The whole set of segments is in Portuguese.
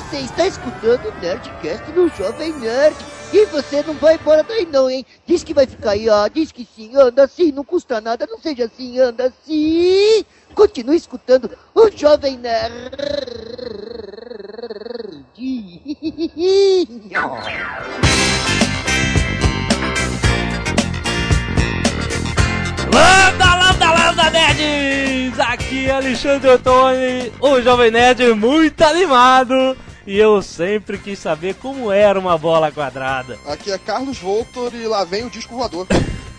Você está escutando o Nerdcast no Jovem Nerd. E você não vai embora daí não, hein? Diz que vai ficar aí, ó. Diz que sim, anda assim, não custa nada. Não seja assim, anda assim. Continue escutando o Jovem Nerd. Lambda, lambda, lambda, nerds! Aqui é Alexandre Ottoni, o Jovem Nerd muito animado. E eu sempre quis saber como era uma bola quadrada. Aqui é Carlos Voltor e lá vem o disco voador.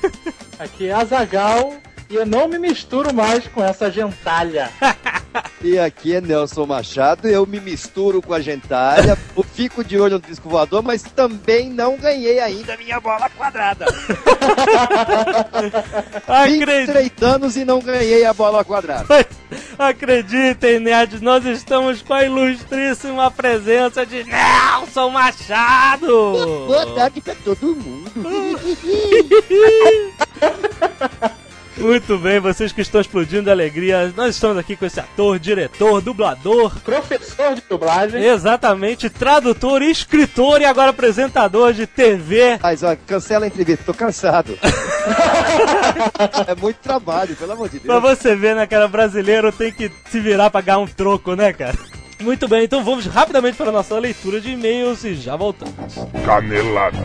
Aqui é Azagal e eu não me misturo mais com essa gentalha. E aqui é Nelson Machado, eu me misturo com a gentalha, fico de olho no disco voador, mas também não ganhei ainda a minha bola quadrada. Acredite, 23 anos e não ganhei a bola quadrada. acreditem, nerds, nós estamos com a ilustríssima presença de Nelson Machado! Boa tarde pra todo mundo. Muito bem, vocês que estão explodindo de alegria, nós estamos aqui com esse ator, diretor, dublador, Professor de dublagem. exatamente, tradutor, escritor e agora apresentador de TV. Mas ó, cancela a entrevista, tô cansado. é muito trabalho, pelo amor de Pra Deus. você ver, né, cara, brasileiro tem que se virar pra ganhar um troco, né, cara? Muito bem, então vamos rapidamente para a nossa leitura de e-mails e já voltamos. Canelada.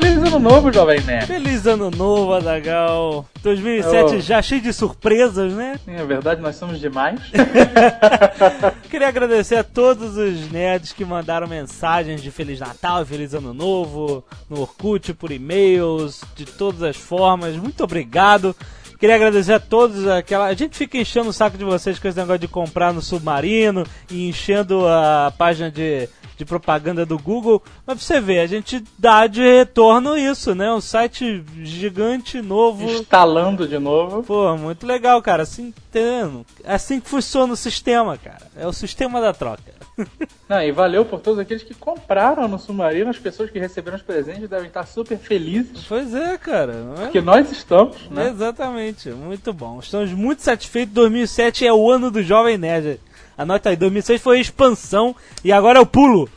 Feliz ano novo, Jovem Nerd. Feliz ano novo, Adagal. 2007 Oh. já cheio de surpresas, né? É verdade, nós somos demais. Queria agradecer a todos os nerds que mandaram mensagens de Feliz Natal Feliz Ano Novo no Orkut, por e-mails, de todas as formas. Muito obrigado. Queria agradecer a todos aquela. A gente fica enchendo o saco de vocês com esse negócio de comprar no submarino e enchendo a página de, de propaganda do Google. Mas pra você ver, a gente dá de retorno isso, né? Um site gigante, novo. Instalando de novo. Pô, muito legal, cara. Assim, entendendo? É assim que funciona o sistema, cara. É o sistema da troca. Não, e valeu por todos aqueles que compraram no Submarino. As pessoas que receberam os presentes devem estar super felizes. Pois é, cara. é? Porque nós estamos, né? Exatamente, muito bom. Estamos muito satisfeitos. 2007 é o ano do Jovem Nerd. Anota aí, 2006 foi a expansão e agora é o pulo.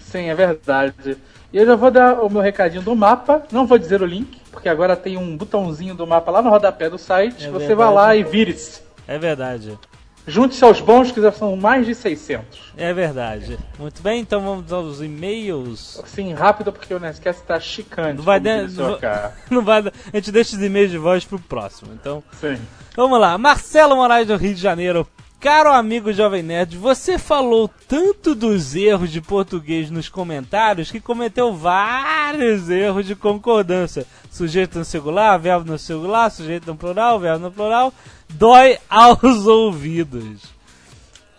Sim, é verdade. E eu já vou dar o meu recadinho do mapa. Não vou dizer o link, porque agora tem um botãozinho do mapa lá no rodapé do site. É Você verdade. vai lá e vire-se. É verdade. Junte-se aos bons, que já são mais de 600. É verdade. Muito bem, então vamos aos e-mails. Sim, rápido, porque o Nerdcast tá chicante. Não vai dar- o não vai-. Não a gente deixa os e-mails de voz pro próximo. Então, Sim. Vamos lá, Marcelo Moraes do Rio de Janeiro. Caro amigo Jovem Nerd, você falou tanto dos erros de português nos comentários que cometeu vários erros de concordância. Sujeito no singular, verbo no singular, sujeito no plural, verbo no plural. Dói aos ouvidos.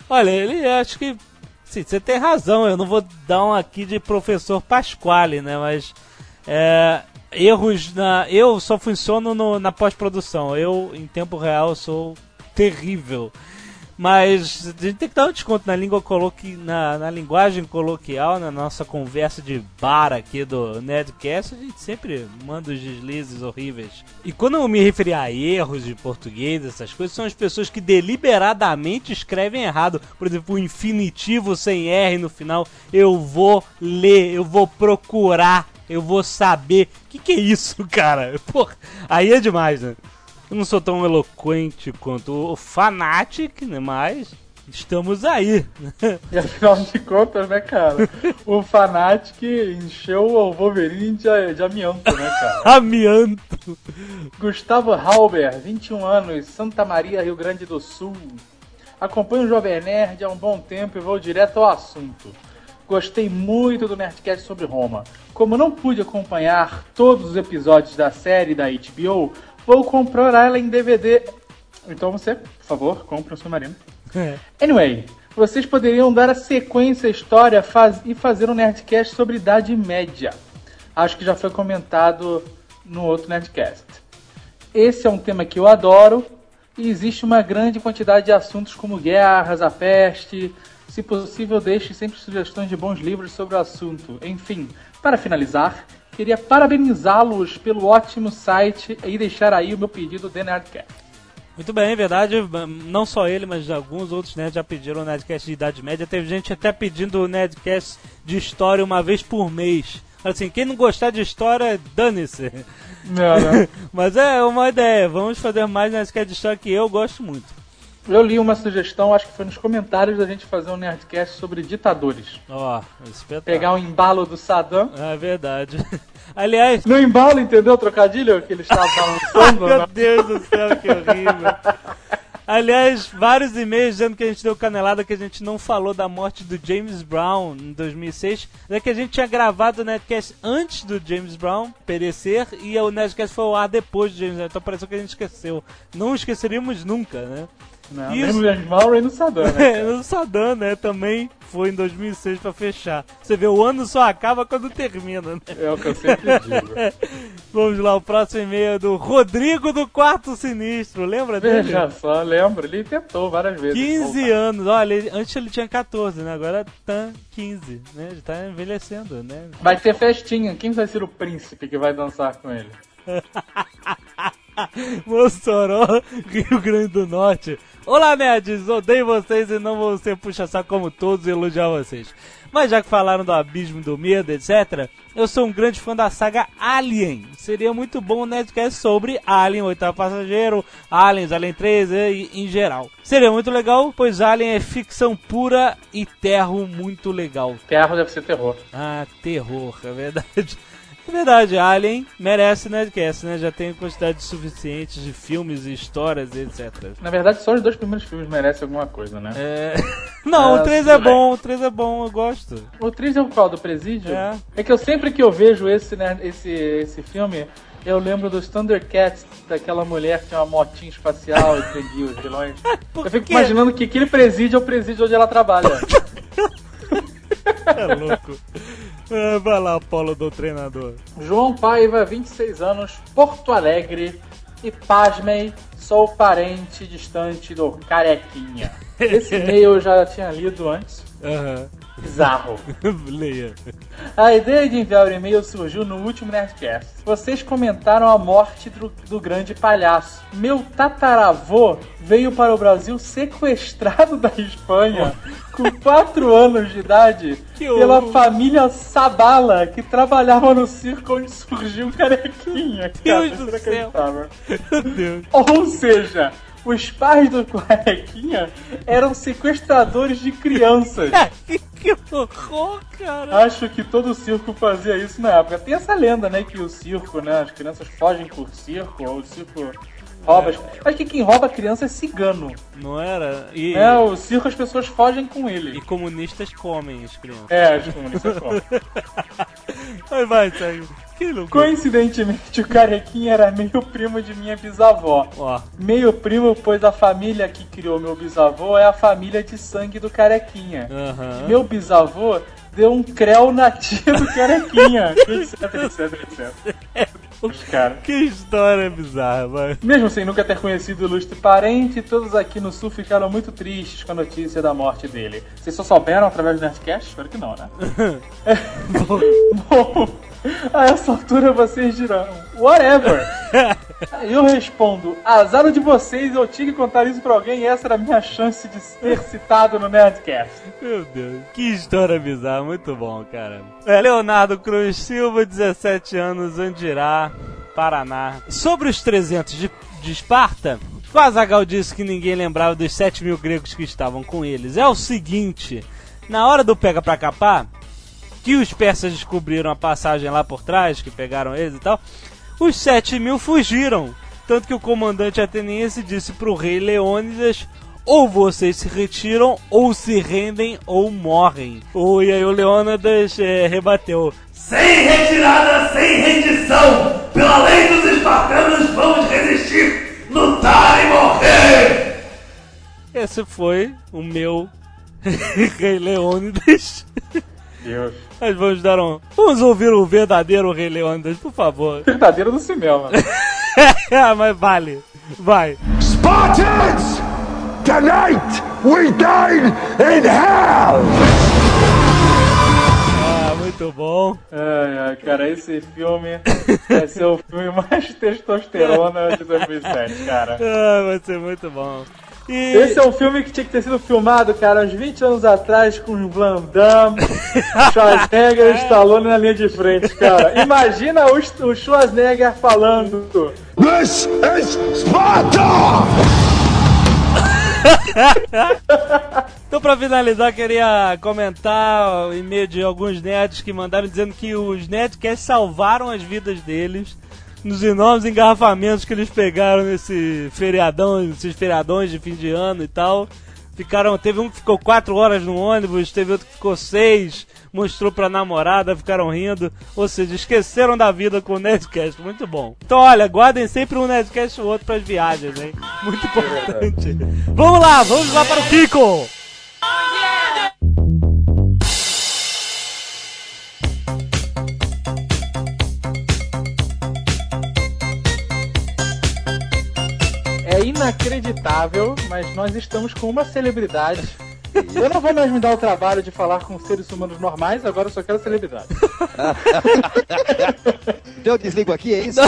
Olha, ele acho que. Sim, você tem razão, eu não vou dar um aqui de professor Pasquale, né? Mas. é, erros na. Eu só funciono no- na pós-produção. Eu, em tempo real, sou terrível. Mas a gente tem que dar um desconto na língua coloqui, na, na linguagem coloquial, na nossa conversa de bar aqui do Nerdcast, a gente sempre manda os deslizes horríveis. E quando eu me referi a erros de português, essas coisas, são as pessoas que deliberadamente escrevem errado. Por exemplo, o infinitivo sem R no final, eu vou ler, eu vou procurar, eu vou saber. O que, que é isso, cara? Porra, aí é demais, né? Eu não sou tão eloquente quanto o Fanatic, né? Mas estamos aí. E afinal de contas, né, cara? O Fanatic encheu o Wolverine de, de amianto, né, cara? Amianto. Gustavo Halber, 21 anos, Santa Maria, Rio Grande do Sul. Acompanho o Jovem Nerd há um bom tempo e vou direto ao assunto. Gostei muito do Nerdcast sobre Roma. Como não pude acompanhar todos os episódios da série da HBO, vou comprar ela em DVD. Então você, por favor, compre o Submarino. Anyway, vocês poderiam dar a sequência à história faz- e fazer um Nerdcast sobre Idade Média. Acho que já foi comentado no outro Nerdcast. Esse é um tema que eu adoro e existe uma grande quantidade de assuntos como guerras, a peste. Se possível, deixe sempre sugestões de bons livros sobre o assunto. Enfim, para finalizar, Queria parabenizá-los pelo ótimo site e deixar aí o meu pedido de Nerdcast. Muito bem, é verdade. Não só ele, mas alguns outros nerds já pediram o Nerdcast de Idade Média. Teve gente até pedindo o Nerdcast de história uma vez por mês. Assim, quem não gostar de história, dane-se. Não, não. Mas é uma ideia. Vamos fazer mais Nerdcast de história que eu gosto muito. Eu li uma sugestão, acho que foi nos comentários da gente fazer um Nerdcast sobre ditadores. Ó, espetáculo. Pegar o embalo do Saddam. É verdade. Aliás, No embalo, entendeu o trocadilho que ele estava balançando? Meu né? Deus do céu, que horrível. Aliás, vários e-mails dizendo que a gente deu canelada, que a gente não falou da morte do James Brown em 2006. É que a gente tinha gravado o Nerdcast antes do James Brown perecer e o Nerdcast foi ao ar depois do James Brown. Então pareceu que a gente esqueceu. Não esqueceríamos nunca, né? Não, James Brown, nem no Saddam, né? No Saddam, né? Também foi em 2006 pra fechar. Você vê, o ano só acaba quando termina, né? É o que eu sempre digo. Vamos lá, o próximo e-mail é do Rodrigo do Quarto Sinistro. Lembra dele? Veja só, lembro, ele tentou várias vezes. 15 anos, olha, ele- antes ele tinha 14, né? Agora tá 15, né? Ele tá envelhecendo, né? Vai ter festinha, quem vai ser o príncipe que vai dançar com ele? Mossoró, Rio Grande do Norte. Olá, nerds! Odeio vocês e não vou ser puxa-saco como todos e elogiar vocês. Mas já que falaram do abismo do medo, etc., eu sou um grande fã da saga Alien. Seria muito bom um Nerdcast sobre Alien, Oitavo Passageiro, Aliens, Alien 3 e em geral. Seria muito legal, pois Alien é ficção pura e terro muito legal. Terra deve ser terror. Ah, terror, é verdade. É verdade, Alien merece Nerdcast, né? Já tem quantidade suficiente de filmes e histórias e etc. Na verdade, só os dois primeiros filmes merecem alguma coisa, né? É... Não, Ah, o 3 é bom, o 3 é bom, eu gosto. O 3 é o qual? Do Presídio? É. que eu sempre que eu vejo esse, né, esse, esse filme, eu lembro dos Thundercats, daquela mulher que tinha uma motinha espacial e perdia os vilões. Eu fico quê? imaginando que aquele presídio é o presídio onde ela trabalha. É louco. Ah, vai lá, Paulo do treinador. João Paiva, 26 anos, Porto Alegre. E pasmem, sou parente distante do Carequinha. Esse e-mail eu já tinha lido antes. Aham. Bizarro. Leia. A ideia de enviar o e-mail surgiu no último Nerdcast. Vocês comentaram a morte do, do grande palhaço. Meu tataravô veio para o Brasil sequestrado da Espanha com 4 anos de idade pela família Sabala, que trabalhava no circo onde surgiu o Carequinha. Cara, Deus do inacreditável. Meu Deus. Ou seja, os pais do Carequinha eram sequestradores de crianças. que, horror, cara. Acho que todo circo fazia isso na época. Tem essa lenda, né, que o circo, né, as crianças fogem por circo, ou o circo rouba. Acho que quem rouba criança é cigano. Não era? E, É, o circo as pessoas fogem com ele. e comunistas comem as crianças. É, as comunistas comem. Vai, vai, segue. Loucura. Coincidentemente, o carequinha era meio primo de minha bisavó. Ó, Meio primo, pois a família que criou meu bisavô é a família de sangue do carequinha. aham. Meu bisavô deu um creu na tia do carequinha. etc, etc, etc. Os caras. Que história bizarra, vai. Mesmo sem nunca ter conhecido o ilustre parente, todos aqui no sul ficaram muito tristes com a notícia da morte dele. Vocês só souberam através do Nerdcast? Espero que não, né? Bom, a essa altura vocês dirão, whatever. Eu respondo, azar de vocês, eu tinha que contar isso pra alguém e essa era a minha chance de ser citado no Nerdcast. Meu Deus, que história bizarra, muito bom, cara. É, Leonardo Cruz Silva, 17 anos, Andirá, Paraná. Sobre os 300 de, de Esparta, o Azagal disse que ninguém lembrava dos 7 mil gregos que estavam com eles. É o seguinte, na hora do pega pra capar, que os persas descobriram a passagem lá por trás, que pegaram eles e tal, os 7 mil fugiram. Tanto que o comandante ateniense disse pro rei Leônidas: ou vocês se retiram, ou se rendem, ou morrem. Oh, e aí o Leônidas é, rebateu: Sem retirada, sem rendição! Pela lei dos espartanos, vamos resistir, lutar e morrer! esse foi o meu rei Leônidas. Deus. Nós vamos dar um. Vamos ouvir o verdadeiro rei Leônidas, por favor. Verdadeiro do cinema. ah, mas vale. Vai. Spartans! Tonight we dine in hell! Ah, muito Muito bom. Ai, ai, cara, esse filme vai ser o filme mais testosterona de 2007, cara. Ah, vai ser muito bom. E... Esse é um filme que tinha que ter sido filmado, cara, uns 20 anos atrás com o Van Damme, Schwarzenegger e Stallone na linha de frente, cara. Imagina o, o Schwarzenegger falando. This is Sparta! Então, pra finalizar, queria comentar o e-mail de alguns nerds que mandaram dizendo que os Nerdcasts salvaram as vidas deles nos enormes engarrafamentos que eles pegaram nesse feriadão, nesses feriadões de fim de ano e tal. Ficaram, teve um que ficou quatro horas no ônibus, teve outro que ficou seis, mostrou pra namorada, ficaram rindo. Ou seja, esqueceram da vida com o Nerdcast, muito bom. Então, olha, guardem sempre um Nerdcast ou outro pras viagens, hein? Muito importante. vamos lá, vamos lá para o Kiko! Inacreditável, mas nós estamos com uma celebridade. Eu não vou mais me dar o trabalho de falar com seres humanos normais, agora eu só quero celebridade. Então eu desligo aqui, é isso?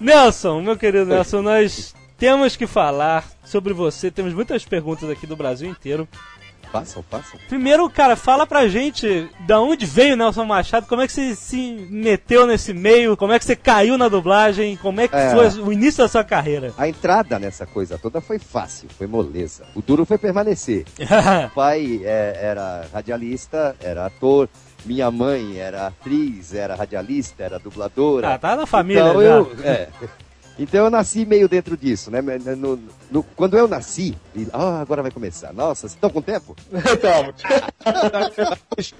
Nelson, meu querido Nelson, nós temos que falar sobre você. Temos muitas perguntas aqui do Brasil inteiro. Passam, passam. Primeiro, cara, fala pra gente da onde veio o Nelson Machado, como é que você se meteu nesse meio, como é que você caiu na dublagem, como é que É. foi o início da sua carreira. A entrada nessa coisa toda foi fácil, foi moleza. O duro foi permanecer. O pai é, era radialista, era ator. Minha mãe era atriz, era radialista, era dubladora. Ah, tá na família então já. eu, é. Então eu nasci meio dentro disso, né? No- no- quando eu nasci, e, ah, agora vai começar. Nossa, vocês estão com tempo? Então,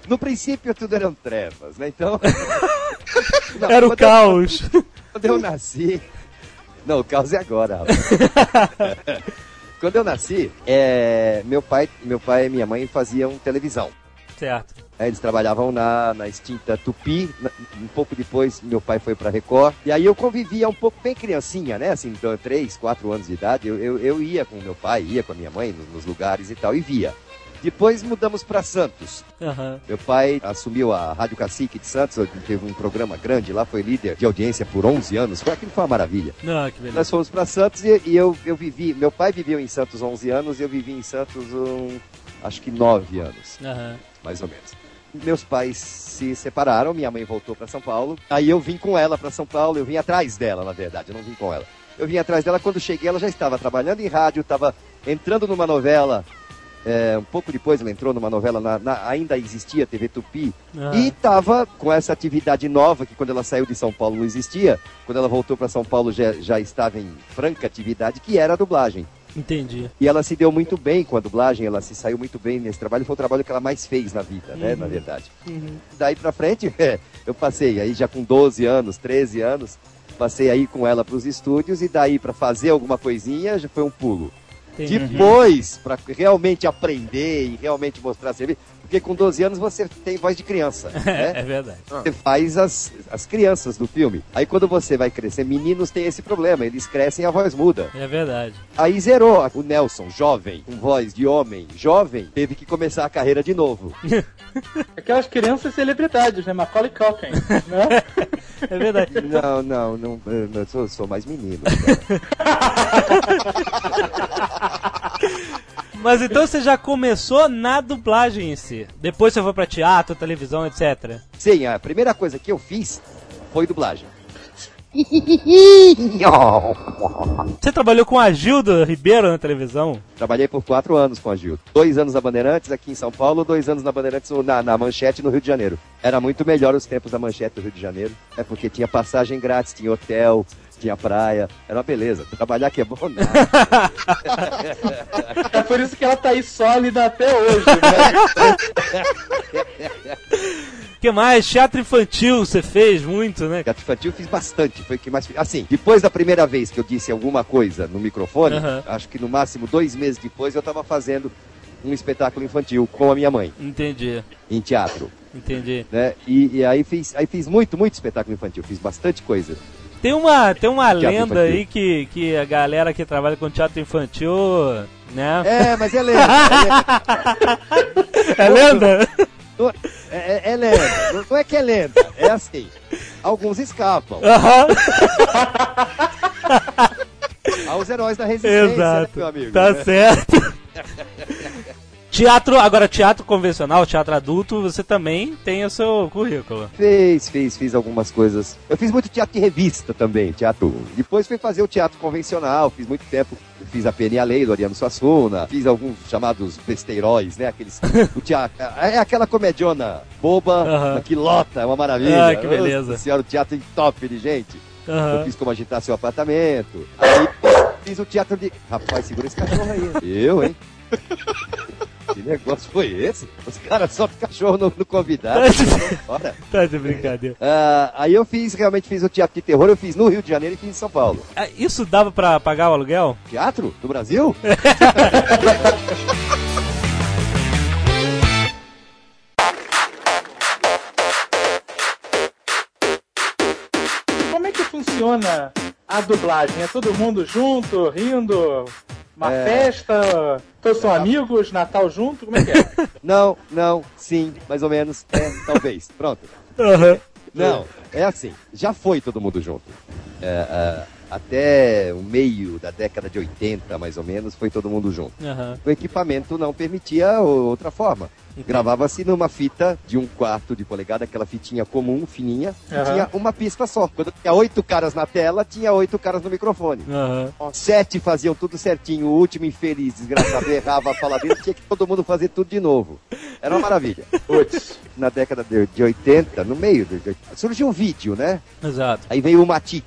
No princípio tudo eram trevas, né? Então. Não, Era o quando eu- caos. quando eu nasci. Não, o caos é agora. Quando eu nasci, é, meu, pai, meu pai e minha mãe faziam televisão. Certo. Aí Eles trabalhavam na, na extinta Tupi. um pouco depois, meu pai foi pra Record. E aí eu convivia um pouco bem criancinha, né? Assim, de 3, 4 anos de idade. Eu, eu, eu ia com meu pai, ia com a minha mãe nos, nos lugares e tal, e via. Depois mudamos pra Santos. Aham. Meu pai assumiu a Rádio Cacique de Santos, teve um programa grande lá, foi líder de audiência por 11 anos. Foi aquilo foi uma maravilha. Não, que beleza. Nós fomos para Santos e, e eu, eu vivi. Meu pai viveu em Santos 11 anos e eu vivi em Santos um, acho que 9 anos, Aham. Mais ou menos. Meus pais se separaram, minha mãe voltou para São Paulo. Aí eu vim com ela para São Paulo, eu vim atrás dela, na verdade, eu não vim com ela. Eu vim atrás dela, quando cheguei, ela já estava trabalhando em rádio, estava entrando numa novela. é, um pouco depois ela entrou numa novela, na- na- ainda existia TV Tupi, Ah. e estava com essa atividade nova que quando ela saiu de São Paulo não existia. Quando ela voltou para São Paulo já, já estava em franca atividade, que era a dublagem. Entendi. E ela se deu muito bem com a dublagem, ela se saiu muito bem nesse trabalho. Foi o trabalho que ela mais fez na vida, né? Na verdade. Daí pra frente, eu passei aí já com 12 anos, 13 anos. Passei aí com ela pros estúdios e daí pra fazer alguma coisinha já foi um pulo. Entendi. Depois, pra realmente aprender e realmente mostrar serviço, porque com 12 anos você tem voz de criança, né? É verdade. Você faz as, as crianças do filme. Aí quando você vai crescer, meninos têm esse problema, eles crescem e a voz muda. É verdade. Aí zerou. O Nelson, jovem, com voz de homem, jovem, teve que começar a carreira de novo. aquelas crianças celebridades, né? Macaulay Culkin, né? É verdade. Não, não, não, eu sou, sou mais menino. Mas então você já começou na dublagem em si. Depois você foi pra teatro, televisão, etc. Sim, a primeira coisa que eu fiz foi dublagem. Você trabalhou com a Gilda Ribeiro na televisão? Trabalhei por quatro anos com a Gil. Dois anos na Bandeirantes aqui em São Paulo, dois anos na Bandeirantes na, na Manchete no Rio de Janeiro. Era muito melhor os tempos da Manchete do Rio de Janeiro. É porque tinha passagem grátis, tinha hotel, tinha praia. Era uma beleza. Trabalhar que é bom nada. É por isso que ela tá aí sólida até hoje, né? O que mais? Teatro infantil você fez muito, né? Teatro infantil eu fiz bastante, foi o que mais fiz. Assim, depois da primeira vez que eu disse alguma coisa no microfone, Aham. acho que no máximo dois meses depois eu estava fazendo um espetáculo infantil com a minha mãe, Entendi, em teatro, entendi. né? E, e aí fiz, aí fiz muito, muito espetáculo infantil, fiz bastante coisa. Tem uma, tem uma Teatro lenda infantil. aí que, que a galera que trabalha com teatro infantil né? É, mas é lenda. É lenda? É, é- é lenda. Não, é que é lenda. É assim. Alguns escapam. Aham, Aos heróis da resistência, né, exato. meu amigo? Tá né? certo. Teatro, agora teatro convencional, teatro adulto, você também tem o seu currículo. Fiz, fiz, fiz algumas coisas. Eu fiz muito teatro de revista também, teatro. Depois fui fazer o teatro convencional, fiz muito tempo. Eu Fiz a Penny e a Lei, do Ariano Suassuna, fiz alguns chamados besteiróis, né? Aqueles. o teatro. É aquela comediona boba, Aham. que lota, é uma maravilha. Ah, que beleza. Nossa senhora, o teatro em top de gente. Eu Aham. fiz como agitar seu apartamento. Aí fiz o teatro de. Rapaz, segura esse cachorro aí. Eu, hein? Que negócio foi esse? Os caras soltam cachorro no, no convidado. Bora. Tá de brincadeira. Ah, aí eu fiz, realmente fiz o teatro de terror, eu fiz no Rio de Janeiro e fiz em São Paulo. Ah, Isso dava pra pagar o aluguel? Teatro? No Brasil? Como é que funciona a dublagem? É todo mundo junto, rindo? Uma É. festa? Todos são amigos? Natal junto? Como é que é? Não, não, sim, mais ou menos. É, talvez. Pronto. Aham. Não, é assim, já foi todo mundo junto. É, é, até o meio da década de 80, mais ou menos, foi todo mundo junto. Aham. O equipamento não permitia outra forma. Gravava-se numa fita de um quarto de polegada, aquela fitinha comum, fininha, e Aham. tinha uma pista só. Quando tinha oito caras na tela, tinha oito caras no microfone. Sete faziam tudo certinho, o último infeliz, desgraçado, errava a fala dele, tinha que todo mundo fazer tudo de novo. Era uma maravilha. Putz. Na década de, de 80, no meio, de, de, surgiu um vídeo, né? Exato. Aí veio o Matic.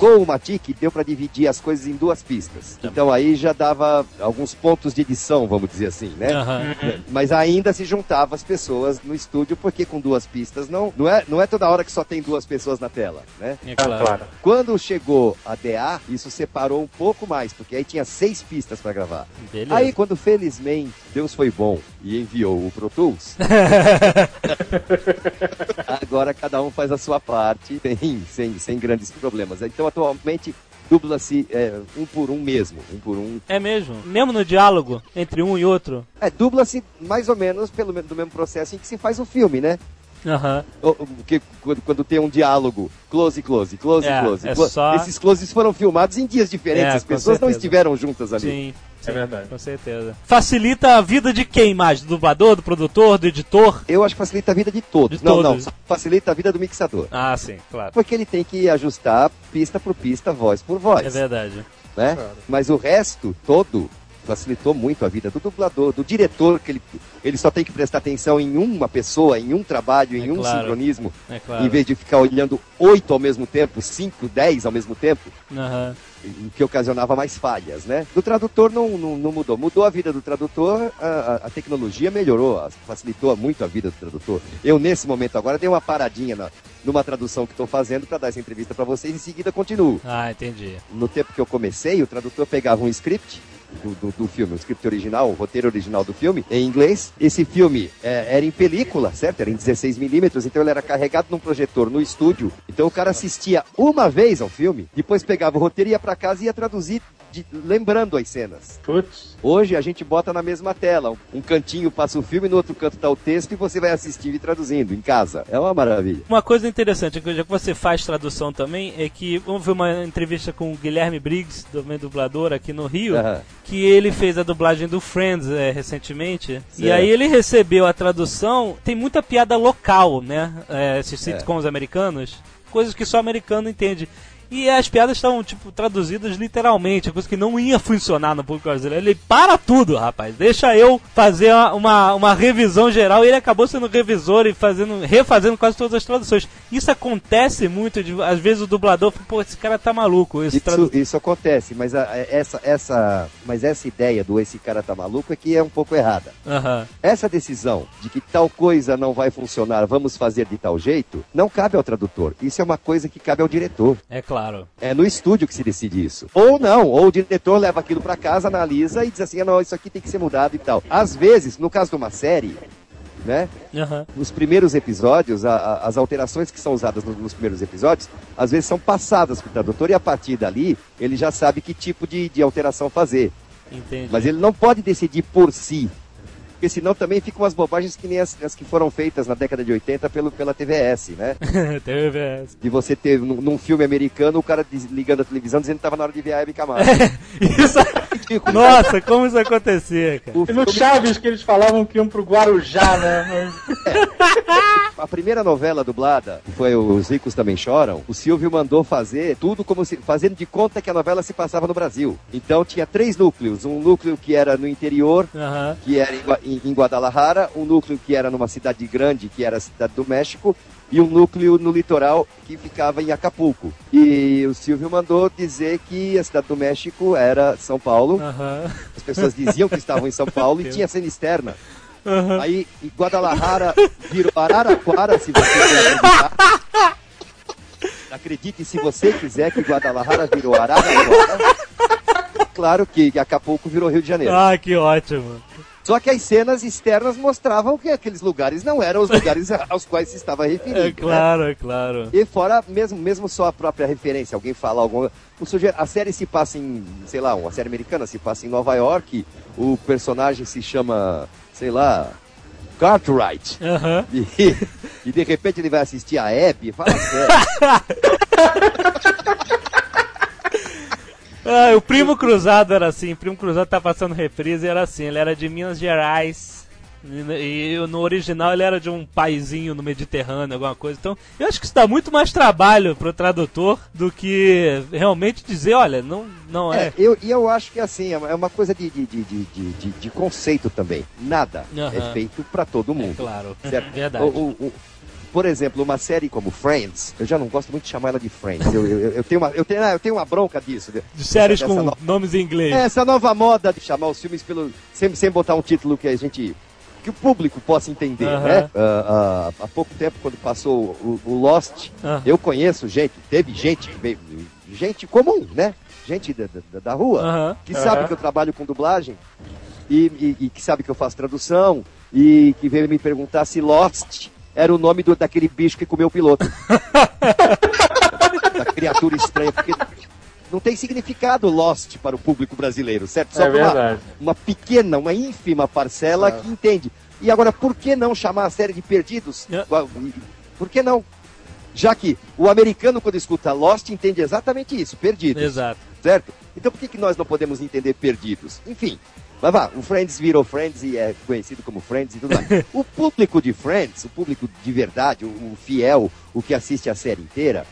Com o Matic, deu para dividir as coisas em duas pistas. Então aí já dava alguns pontos de edição, vamos dizer assim, né? Aham. Mas ainda se juntava as pessoas no estúdio, porque com duas pistas não, não, é, não é toda hora que só tem duas pessoas na tela, né? É Ah, claro. claro. Quando chegou a DA, isso separou um pouco mais, porque aí tinha seis pistas para gravar. Beleza. Aí, quando felizmente Deus foi bom e enviou o Pro Tools, agora cada um faz a sua parte sem, sem, sem grandes problemas. Então, atualmente, dubla-se é, um por um mesmo, um por um. É mesmo? Mesmo no diálogo entre um e outro? É, dubla-se mais ou menos pelo do mesmo processo em que se faz o filme, né? Aham. O- que, quando, quando tem um diálogo, close, close, close, É, close. é clo- só- Esses closes foram filmados em dias diferentes, É, as pessoas não estiveram juntas ali. Sim. É verdade. Com certeza. Facilita a vida de quem mais? Do dublador, do produtor, do editor? Eu acho que facilita a vida de todos. De não, todos. não, facilita a vida do mixador. Ah, sim, claro. Porque ele tem que ajustar pista por pista, voz por voz. É verdade. né? Mas o resto todo facilitou muito a vida do dublador, do diretor, que ele, ele só tem que prestar atenção em uma pessoa, em um trabalho, em É um claro. sincronismo, É claro. em vez de ficar olhando oito ao mesmo tempo, cinco, dez ao mesmo tempo, Aham. o que ocasionava mais falhas, né? Do tradutor não, não, não mudou. Mudou a vida do tradutor, a, a- tecnologia melhorou, facilitou muito a vida do tradutor. Eu, nesse momento agora, dei uma paradinha na, numa tradução que estou fazendo para dar essa entrevista para vocês e em seguida continuo. Ah, entendi. No tempo que eu comecei, o tradutor pegava um script do, do, do filme, o script original, o roteiro original do filme, em inglês. Esse filme é, era em película, certo? Era em 16mm, então ele era carregado num projetor no estúdio. Então o cara assistia uma vez ao filme, depois pegava o roteiro, ia para casa e ia traduzir, de- lembrando as cenas. Putz. Hoje a gente bota na mesma tela. Um cantinho passa o filme, no outro canto tá o texto e você vai assistindo e traduzindo em casa. É uma maravilha. Uma coisa interessante, que já que você faz tradução também, é que houve uma entrevista com o Guilherme Briggs, também dublador aqui no Rio, que ele fez a dublagem do Friends é, recentemente. E Certo. aí ele recebeu a tradução, tem muita piada local, né? É, esses sitcoms americanos, coisas que só americano entende. E as piadas estavam, tipo, traduzidas literalmente, coisa que não ia funcionar no público brasileiro. Ele para tudo, rapaz. Deixa eu fazer uma, uma, uma revisão geral. E ele acabou sendo revisor e fazendo, refazendo quase todas as traduções. Isso acontece muito, de, às vezes o dublador fala, pô, esse cara tá maluco. Isso, tradu... isso acontece, mas a- essa, essa, mas essa ideia do esse cara tá maluco é que é um pouco errada. Aham. Essa decisão de que tal coisa não vai funcionar, vamos fazer de tal jeito, não cabe ao tradutor. Isso é uma coisa que cabe ao diretor. É claro. É no estúdio que se decide isso. Ou não, ou o diretor leva aquilo pra casa, analisa e diz assim: "Ah, não, isso aqui tem que ser mudado e tal. Às vezes, no caso de uma série, né? Aham. Nos primeiros episódios, a- a- as alterações que são usadas no- nos primeiros episódios, às vezes são passadas para o tradutor e a partir dali ele já sabe que tipo de, de alteração fazer. Entendi. Mas ele não pode decidir por si. Porque senão também ficam umas bobagens que nem as, as que foram feitas na década de 80 pelo, pela TVS, né? TVS. De você ter num, num filme americano o cara desligando a televisão dizendo que tava na hora de ver a Hebe Camargo. Isso. Nossa, como isso acontecia, cara? O E no Chaves que eles falavam que iam pro Guarujá, né? A primeira novela dublada, que foi Os Ricos Também Choram, o Silvio mandou fazer tudo como se. fazendo de conta que a novela se passava no Brasil. Então tinha três núcleos. Um núcleo que era no interior, que era em, Gua- em, em Guadalajara, um núcleo que era numa cidade grande, que era a cidade do México, e um núcleo no litoral que ficava em Acapulco. E o Silvio mandou dizer que a cidade do México era São Paulo. Aham. As pessoas diziam que estavam em São Paulo e tinha cena externa. Aham. Aí em Guadalajara virou Araraquara, se você quiser acreditar. Acredite se você quiser que Guadalajara virou Araraquara. Claro que Acapulco virou Rio de Janeiro. Ah, que ótimo. Só que as cenas externas mostravam que aqueles lugares não eram os lugares aos quais se estava referindo. É né? claro, é claro. E fora, mesmo, mesmo só a própria referência, alguém fala alguma. O suje... A série se passa em, sei lá, uma série americana se passa em Nova York, o personagem se chama, sei lá, Cartwright. E, e de repente ele vai assistir a Abby, fala sério. Ah, o Primo Cruzado era assim, o Primo Cruzado tá passando reprise e era assim, ele era de Minas Gerais. E, e no original ele era de um paizinho no Mediterrâneo, alguma coisa. Então, eu acho que isso dá muito mais trabalho pro tradutor do que realmente dizer, olha, não, não é. É, eu, e eu acho que assim, é uma- é uma coisa de, de, de, de, de, conceito também. Nada Aham. é feito para todo É mundo. claro. Certo? Verdade. O- o- o- por exemplo, uma série como Friends, eu já não gosto muito de chamar ela de Friends. Eu, eu, eu tenho, uma, eu, tenho, ah, eu tenho uma bronca disso. De séries com no- nomes em inglês. Essa nova moda de chamar os filmes pelo. Sem, sem botar um título que a gente. que o público possa entender, né? Ah, ah, há pouco tempo, quando passou o, o Lost, eu conheço gente, teve gente, veio- gente comum, né? Gente da, da, da rua, que sabe que eu trabalho com dublagem e, e- e que sabe que eu faço tradução e que veio me perguntar se Lost era o nome do, daquele bicho que comeu o piloto. da criatura estranha, porque não tem significado Lost para o público brasileiro, certo? Só É uma, uma pequena, uma ínfima parcela que entende. E agora, por que não chamar a série de Perdidos? É. Por que não? Já que o americano, quando escuta Lost, entende exatamente isso, Perdidos Exato. certo? Então por que, que nós não podemos entender perdidos? Enfim, mas vá, o Friends virou Friends e é conhecido como Friends e tudo mais. o público de Friends, o público de verdade, o, o fiel, o que assiste a série inteira,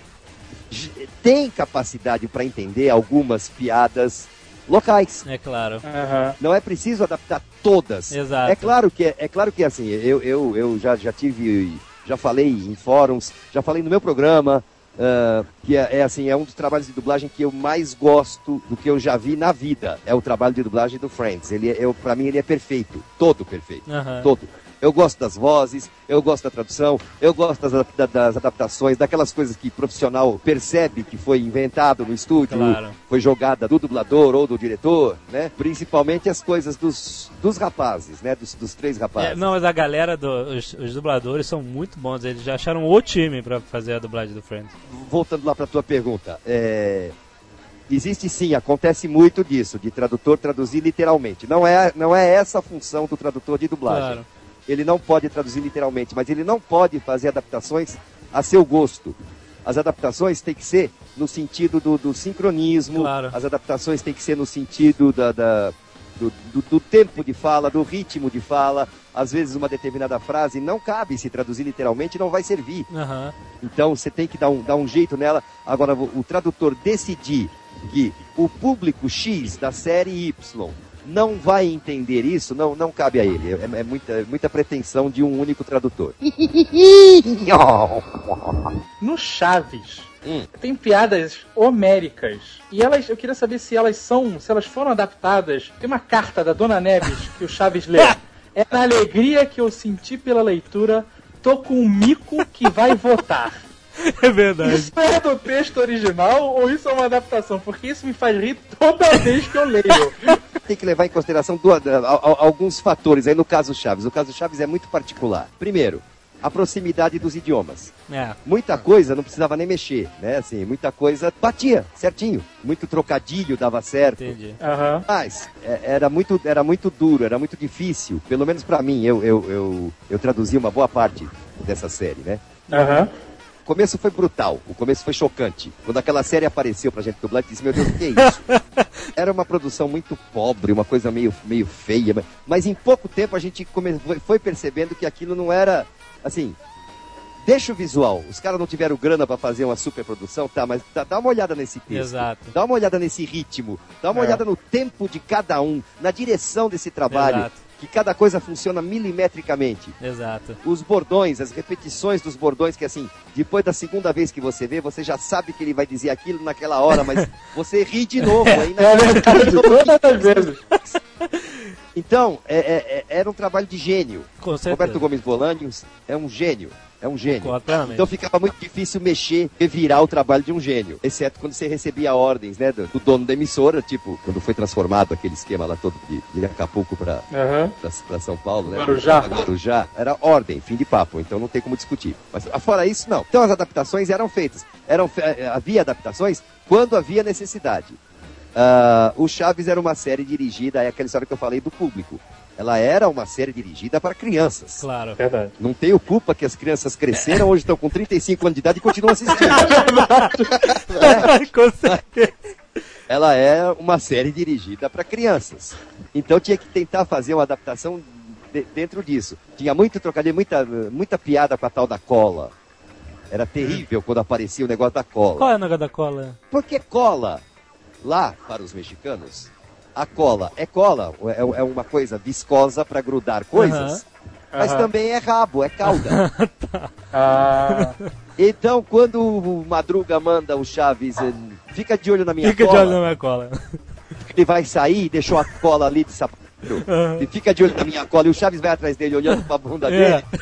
tem capacidade para entender algumas piadas locais. É claro. Aham. Não é preciso adaptar todas. Exato. É claro que é, é claro que assim, eu, eu, eu já, já tive, já falei em fóruns, já falei no meu programa, ah, que é, é assim, é um dos trabalhos de dublagem que eu mais gosto do que eu já vi na vida. É o trabalho de dublagem do Friends. Ele, é- eu, para mim, ele é perfeito, todo perfeito, Aham. todo. Eu gosto das vozes, eu gosto da tradução, eu gosto das, das adaptações, daquelas coisas que o profissional percebe que foi inventado no estúdio, Claro. foi jogada do dublador ou do diretor, né? Principalmente as coisas dos, dos rapazes, né? Dos, dos três É, rapazes. não, mas a galera, do, os, os dubladores são muito bons. Eles já acharam o time pra fazer a dublagem do Friends. Voltando lá para tua pergunta, é, existe sim, acontece muito disso, de tradutor traduzir literalmente. Não é, não é essa a função do tradutor de dublagem. Claro. Ele não pode traduzir literalmente, mas ele não pode fazer adaptações a seu gosto. As adaptações têm que ser no sentido do, do sincronismo, Claro. as adaptações têm que ser no sentido da, da- do, do- do tempo de fala, do ritmo de fala. Às vezes uma determinada frase não cabe se traduzir literalmente, não vai servir. Aham. Então você tem que dar um, dar um jeito nela. Agora, o tradutor decidir que o público X da série Y não vai entender isso, não, não cabe a ele. É, é muita, é muita pretensão de um único tradutor. No Chaves, Hum. tem piadas homéricas. E elas, eu queria saber se elas são, se elas foram adaptadas. Tem uma carta da Dona Neves que o Chaves lê. É na alegria que eu senti pela leitura, tô com um mico que vai votar. É verdade. Isso é do texto original ou isso é uma adaptação? Porque isso me faz rir toda vez que eu leio. Tem que levar em consideração duas- a- alguns fatores aí no caso Chaves. O caso Chaves é muito particular. Primeiro, a proximidade dos idiomas. É. Muita coisa não precisava nem mexer, né? Assim, muita coisa batia certinho. Muito trocadilho dava certo. Entendi. Aham. Mas é, era muito, era muito duro, era muito difícil. Pelo menos pra mim, eu, eu, eu, eu traduzi uma boa parte dessa série, né? Aham. O começo foi brutal, o começo foi chocante. Quando aquela série apareceu pra gente dublar, eu disse, meu Deus, o que é isso? Era uma produção muito pobre, uma coisa meio, meio feia, mas- mas em pouco tempo a gente come- foi- percebendo que aquilo não era, assim, deixa o visual. Os caras não tiveram grana pra fazer uma superprodução, tá, mas dá, dá uma olhada nesse texto. Exato. Dá uma olhada nesse ritmo, dá uma É. olhada no tempo de cada um, na direção desse trabalho, Exato. Que cada coisa funciona milimetricamente Exato. os bordões, as repetições dos bordões, que assim, depois da segunda vez que você vê, você já sabe que ele vai dizer aquilo naquela hora, mas você ri de novo. Aí É na... verdade, todas as vezes. Então, é- é- é- era um trabalho de gênio. Roberto Gomes Bolaños é um gênio. É um gênio. Concordo. Então ficava muito difícil mexer, revirar o trabalho de um gênio. Exceto quando você recebia ordens, né, do, do dono da emissora, tipo, quando foi transformado aquele esquema lá todo de, de Acapulco pra, Aham. pra, pra São Paulo, né? Guarujá. Guarujá. Era ordem, fim de papo, então não tem como discutir. Mas ah, fora isso, não. Então as adaptações eram feitas. Eram, eh, havia adaptações quando havia necessidade. Ah, o Chaves era uma série dirigida, é aquela história que eu falei do público. Ela era uma série dirigida para crianças. Claro. Verdade. Não tenho culpa que as crianças cresceram, hoje estão com 35 anos de idade e continuam assistindo. Com certeza. ela é uma série dirigida para crianças. Então tinha que tentar fazer uma adaptação de- dentro disso. Tinha muito trocadilho, muita, muita piada com a tal da cola. Era terrível quando aparecia o negócio da cola. Qual é o negócio da cola? Porque cola, lá para os mexicanos, a cola é cola, é, é uma coisa viscosa para grudar coisas, mas também é rabo, é cauda. Ah, então quando o Madruga manda o Chaves, eh, fica de olho na minha Fica de cola, olho na minha cola. ele vai sair, deixou a cola ali de sapato. Aham. E fica de olho na minha cola e o Chaves vai atrás dele olhando pra bunda É. dele.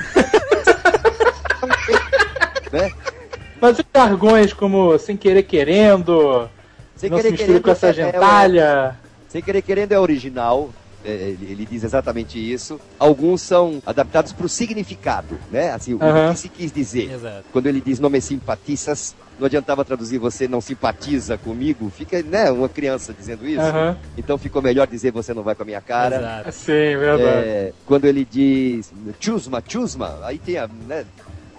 Né? mas os jargões como sem querer querendo, Sem não se querer misture querendo com essa é- é- gentalha. Sem querer querendo é original. é, Ele, ele diz exatamente isso. Alguns são adaptados para o significado, né? Assim, o que se quis dizer. Exato. Quando ele diz não me simpatizas, não adiantava traduzir você não simpatiza comigo. Fica, né, uma criança dizendo isso. Aham. Então ficou melhor dizer você não vai com a minha cara. Exato. Sim, verdade. É, quando ele diz chusma, chusma, aí tem a, né,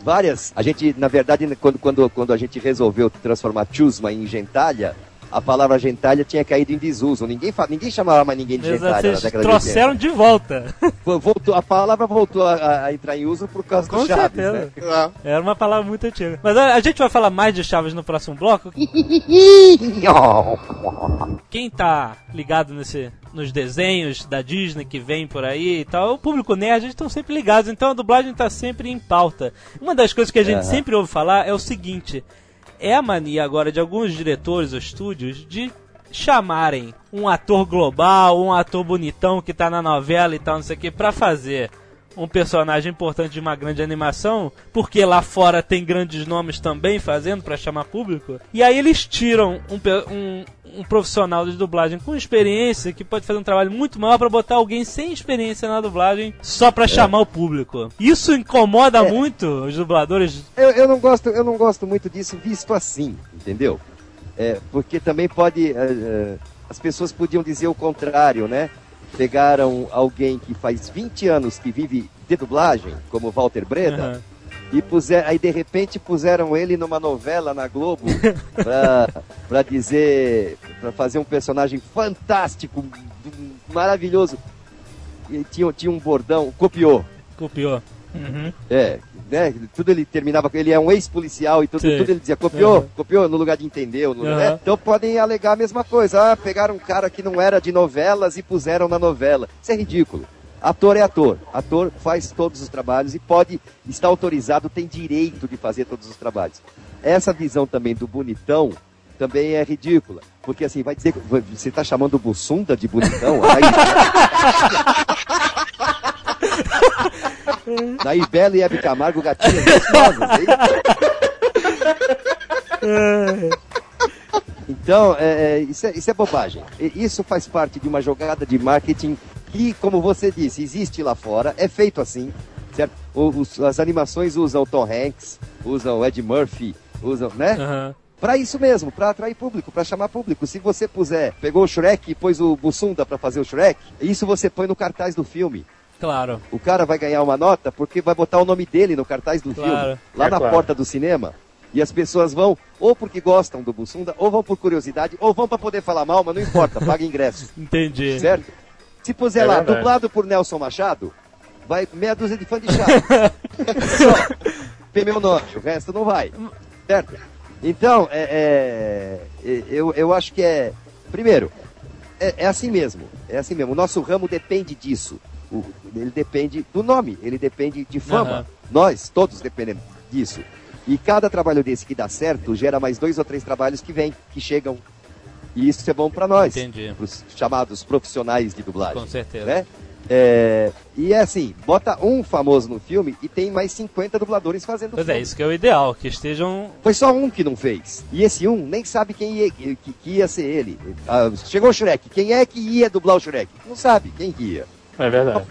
várias. A gente, na verdade, quando, quando, quando a gente resolveu transformar chusma em gentalha, a palavra gentalha tinha caído em desuso. Ninguém, fa- ninguém chamava mais ninguém de Exato. gentalha na Vocês década de trouxeram de volta. 80. Vo- Voltou, a palavra voltou a, a entrar em uso por causa Com do Chaves, certeza. né? É. Era uma palavra muito antiga. Mas a, a gente vai falar mais de Chaves no próximo bloco. Quem tá ligado nesse, nos desenhos da Disney que vem por aí e tal, o público nerd, eles estão sempre ligados, então a dublagem tá sempre em pauta. Uma das coisas que a gente Aham. sempre ouve falar é o seguinte: é a mania agora de alguns diretores ou estúdios de chamarem um ator global, um ator bonitão que tá na novela e tal, não sei o que, pra fazer um personagem importante de uma grande animação, porque lá fora tem grandes nomes também fazendo pra chamar público. E aí eles tiram um, um, um profissional de dublagem com experiência que pode fazer um trabalho muito maior pra botar alguém sem experiência na dublagem só pra chamar o público. Isso incomoda É. muito os dubladores. Eu, eu não gosto, eu não gosto muito disso visto assim, entendeu? É, porque também pode. é, é, as pessoas podiam dizer o contrário, né? Pegaram alguém que faz 20 anos que vive de dublagem, como Walter Breda, Aham. e puser, aí de repente puseram ele numa novela na Globo pra, pra dizer. Pra fazer um personagem fantástico, maravilhoso. E tinha, tinha um bordão, copiou. Copiou. Uhum. É, né? Tudo ele terminava com ele é um ex-policial e tudo, Sim. tudo ele dizia copiou, Uhum. copiou no lugar de entendeu, no- Uhum. né? Então podem alegar a mesma coisa. Ah, pegaram um cara que não era de novelas e puseram na novela. Isso é ridículo. Ator é ator. Ator faz todos os trabalhos e pode estar autorizado, tem direito de fazer todos os trabalhos. Essa visão também do bonitão também é ridícula. Porque assim, vai dizer que você está chamando o Bussunda de bonitão? Aí, Daí Bela e Hebe Camargo, gatinhas gostosas, hein? Então, é, é, isso, é, isso é bobagem. Isso faz parte de uma jogada de marketing que, como você disse, existe lá fora, é feito assim. certo? O- os- as animações usam o Tom Hanks, usam o Ed Murphy, usam, né? Aham. Pra isso mesmo, pra atrair público, pra chamar público. Se você puser, pegou o Shrek e pôs o Bussunda pra fazer o Shrek, isso você põe no cartaz do filme. Claro. O cara vai ganhar uma nota porque vai botar o nome dele no cartaz do Claro. filme, lá É na claro. porta do cinema. E as pessoas vão ou porque gostam do Bussunda, ou vão por curiosidade, ou vão pra poder falar mal, mas não importa, paga ingresso. Entendi. Certo? Se puser É lá, verdade. dublado por Nelson Machado, vai meia dúzia de fã de Chaves. Só. Tem meu nome, o resto não vai. Certo? Então, é, é, é, eu, eu acho que é. Primeiro, é, é assim mesmo. É assim mesmo. O nosso ramo depende disso. O- ele depende do nome, ele depende de fama. Aham. Nós, todos dependemos disso. E cada trabalho desse que dá certo gera mais dois ou três trabalhos que vêm, que chegam. E isso é bom pra nós. Entendi. Pros chamados profissionais de dublagem. Com certeza. Né? É, e é assim, bota um famoso no filme e tem mais 50 dubladores fazendo Pois é, filme. isso que é o ideal, que estejam. Foi só um que não fez. E esse um nem sabe quem ia, que, que ia ser ele. Ah, chegou o Shrek. Quem é que ia dublar o Shrek? Não sabe quem que ia. É verdade.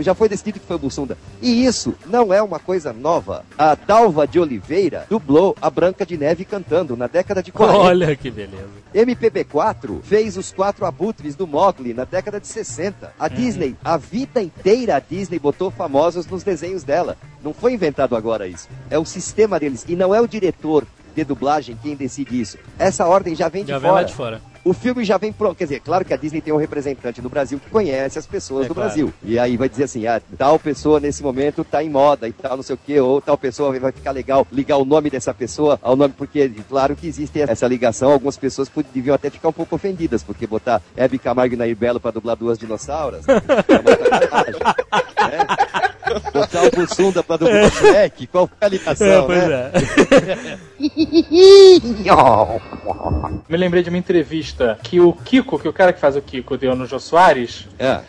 Já foi decidido que foi o Bussunda. E isso não é uma coisa nova. A Dalva de Oliveira dublou a Branca de Neve cantando na década de 40. Olha que beleza. MPB4 fez os quatro abutres do Mogli na década de 60. A Disney, a vida inteira a Disney botou famosos nos desenhos dela. Não foi inventado agora isso. É o sistema deles. E não é o diretor de dublagem quem decide isso. Essa ordem já vem de Já vem lá fora. de fora. O filme já vem pronto. Quer dizer, claro que a Disney tem um representante no Brasil que conhece as pessoas É do claro. Brasil. E aí vai dizer assim, ah, tal pessoa nesse momento tá em moda e tal, não sei o quê, ou tal pessoa vai ficar legal ligar o nome dessa pessoa ao nome, porque claro que existe essa ligação, algumas pessoas deviam até ficar um pouco ofendidas, porque botar Hebe Camargo e Nair Belo pra dublar duas dinossauras é uma sacanagem, né? Botar o Bussunda pra dublar o Shrek, qual foi a É, ligação, pois né? é. Me lembrei de uma entrevista que o Kiko, que o cara que faz o Kiko, deu no Jô Soares, É.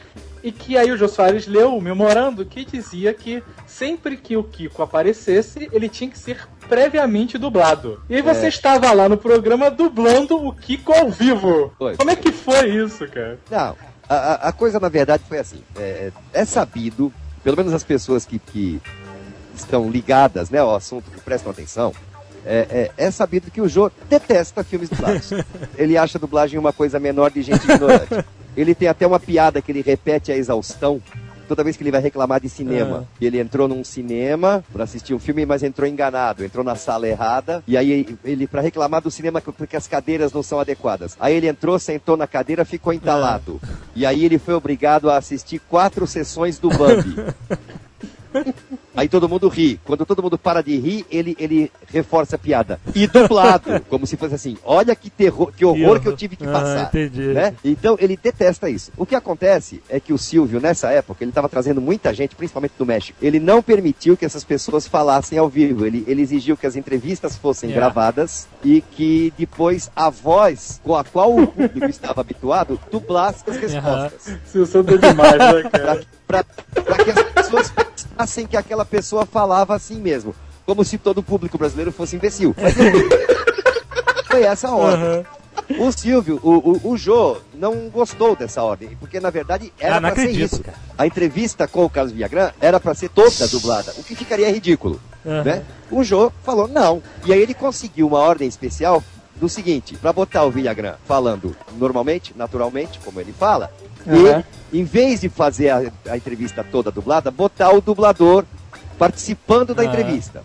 e que aí o Jô Soares leu o memorando que dizia que sempre que o Kiko aparecesse, ele tinha que ser previamente dublado. E aí você É. estava lá no programa dublando o Kiko ao vivo. Foi. Como é que foi isso, cara? Não, a, a- a coisa na verdade foi assim. É, é sabido, pelo menos as pessoas que, que estão ligadas né, ao assunto, que prestam atenção, é, é- é sabido que o Jô detesta filmes dublados. ele acha a dublagem uma coisa menor de gente ignorante. Ele tem até uma piada que ele repete a exaustão toda vez que ele vai reclamar de cinema. Ele entrou num cinema para assistir um filme, mas entrou enganado, entrou na sala errada. E aí ele para reclamar do cinema porque as cadeiras não são adequadas. Aí ele entrou, sentou na cadeira, ficou entalado. E aí ele foi obrigado a assistir quatro sessões do Bambi. Aí todo mundo ri. Quando todo mundo para de rir, ele, ele reforça a piada. E dublado, como se fosse assim: olha que terror, que horror que eu tive que Ah, passar. entendi. né? Então ele detesta isso. O que acontece é que o Silvio, nessa época, ele estava trazendo muita gente, principalmente do México. Ele não permitiu que essas pessoas falassem ao vivo. Ele, ele exigiu que as entrevistas fossem Yeah. gravadas e que depois a voz com a qual o público estava habituado dublasse as respostas. Silson deu demais, né, cara? Pra, pra que as pessoas pensassem que aquela pessoa falava assim mesmo. Como se todo o público brasileiro fosse imbecil. Mas foi essa a ordem. O Silvio, o, o, o Jô, não gostou dessa ordem, porque na verdade era Ah, pra ser acredito, isso. cara. A entrevista com o Carlos Villagrán era pra ser toda dublada, o que ficaria ridículo. Aham. Né? O Jô falou não. E aí ele conseguiu uma ordem especial do seguinte, pra botar o Villagrán falando normalmente, naturalmente, como ele fala, Aham. e em vez de fazer a, a entrevista toda dublada, botar o dublador participando da Ah. entrevista.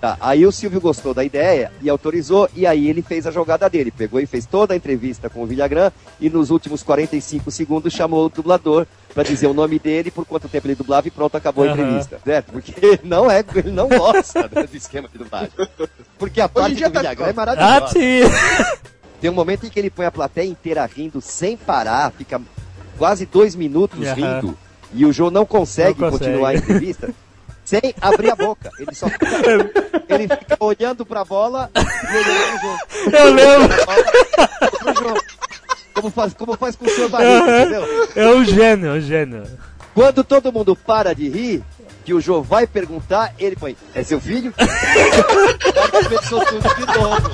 Tá, aí o Silvio gostou da ideia e autorizou, e aí ele fez a jogada dele. Pegou e fez toda a entrevista com o Villagrán e nos últimos 45 segundos chamou o dublador para dizer o nome dele, por quanto tempo ele dublava e pronto, acabou a entrevista. Certo? Porque não é, ele não gosta do esquema de dublagem. Porque a parte do tá- Villagrán é maravilhosa. Ah, sim! Tem um momento em que ele põe a plateia inteira rindo sem parar, fica quase dois minutos Aham. rindo, e o João não consegue, Não consegue. continuar a entrevista sem abrir a boca. Ele só fica, ele fica olhando pra bola e olhando pro jogo. Eu lembro! Como faz, como faz com o seu barriga, entendeu? É um gênio, é um gênio. Quando todo mundo para de rir, que o João vai perguntar, ele põe, é seu filho? Aí começou tudo de novo.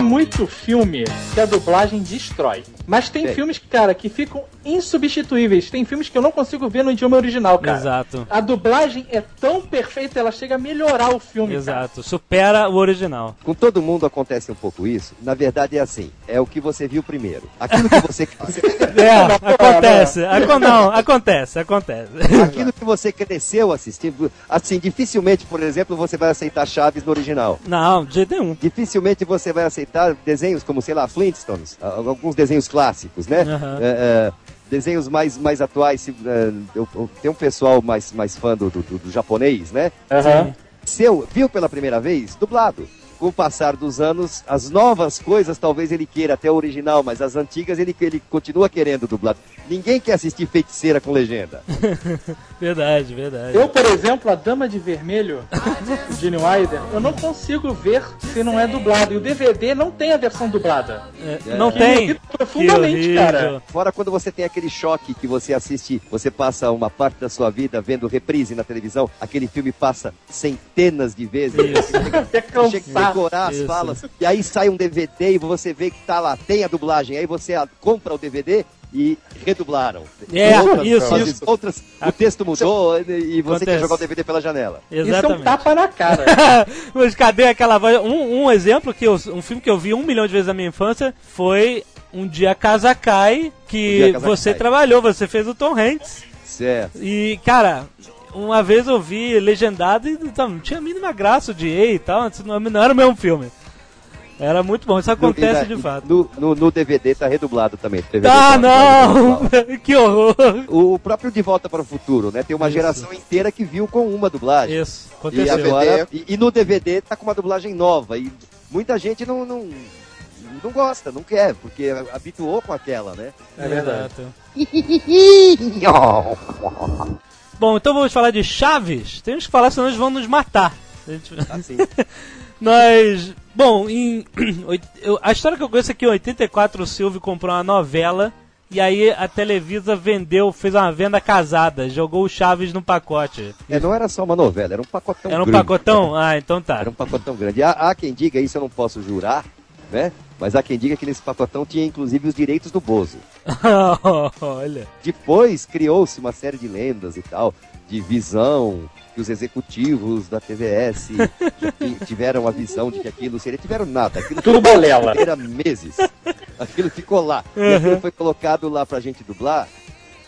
Muito filme que a dublagem destrói. Mas tem Tem. filmes, cara, que ficam insubstituíveis. Tem filmes que eu não consigo ver no idioma original, cara. Exato. A dublagem é tão perfeita, ela chega a melhorar o filme. cara. Exato. Supera o original. Com todo mundo acontece um pouco isso. Na verdade é assim, é o que você viu primeiro. Aquilo que você, É, acontece. Acon- não, acontece, acontece. aquilo que você cresceu assistindo, assim, dificilmente, por exemplo, você vai aceitar Chaves no original. Não, de jeito nenhum. Dificilmente você vai aceitar desenhos como, sei lá, Flintstones, alguns desenhos clássicos, né? Aham. É, é, desenhos mais, mais atuais, se, é, eu, eu- tem um pessoal mais, mais fã do, do, do japonês, né? Aham. Seu, viu pela primeira vez? Dublado. Com o passar dos anos, as novas coisas talvez ele queira até o original, mas as antigas ele, ele continua querendo dublado. Ninguém quer assistir feiticeira com legenda. Verdade, verdade. Eu, por exemplo, a Dama de Vermelho, o Gene Wilder, eu não consigo ver se não é dublado. E o DVD não tem a versão dublada. É, não Que tem. profundamente, Que cara. Fora quando você tem aquele choque que você assiste, você passa uma parte da sua vida vendo reprise na televisão, aquele filme passa centenas de vezes. Isso. Até cansar. Decorar as Isso. falas. E aí sai um DVD e você vê que tá lá, tem a dublagem. Aí você compra o DVD e redublaram. É, isso, fazem isso. Outras, o texto mudou e você quer jogar o DVD pela janela. Isso é um Exatamente. tapa na cara. Mas cadê aquela voz? Um, um exemplo que eu, um filme que eu vi um milhão de vezes na minha infância foi Um Dia Casa Cai, que Um Casa você Cai. trabalhou, você fez o Tom Hanks. Certo. E, cara, uma vez eu vi legendado e tá, não tinha a mínima graça o DA e tal, não, não era o mesmo filme. Era muito bom, isso acontece No- de fato. No, no, no DVD tá redublado também. DVD Ah, tá não! redublado. que horror! O próprio De Volta para o Futuro, né? Tem uma Isso. geração inteira que viu com uma dublagem. Isso, E, aconteceu. DVD. agora, e, e no DVD tá com uma dublagem nova. E muita gente não, não, não gosta, não quer, porque habituou com aquela, né? É verdade. Exato. Bom, então vamos falar de Chaves. Temos que falar, senão eles vão nos matar. Assim. Nós. Bom, em. a história que eu conheço é que em 84 o Silvio comprou uma novela. E aí a Televisa vendeu, fez uma venda casada, jogou o Chaves no pacote. É, não era só uma novela, era um pacotão Era um grande. pacotão? Ah, então tá. Era um pacotão grande. Há, há quem diga, isso eu não posso jurar, né? Mas há quem diga que nesse pacotão tinha inclusive os direitos do Bozo. Olha. Depois criou-se uma série de lendas e tal, de visão, que os executivos da TVS tiveram a visão de que aquilo seria. Tiveram nada, aquilo Tudo balela. era meses. Aquilo ficou lá. E aquilo foi colocado lá pra gente dublar.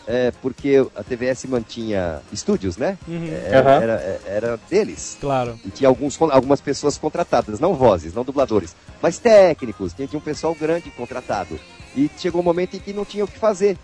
É, porque a TVS mantinha estúdios, né? Uhum. Era, Aham. era, era deles. Claro. E tinha alguns, algumas pessoas contratadas, não vozes, não dubladores, mas técnicos, tinha, tinha um pessoal grande contratado. E chegou um momento em que não tinha o que fazer.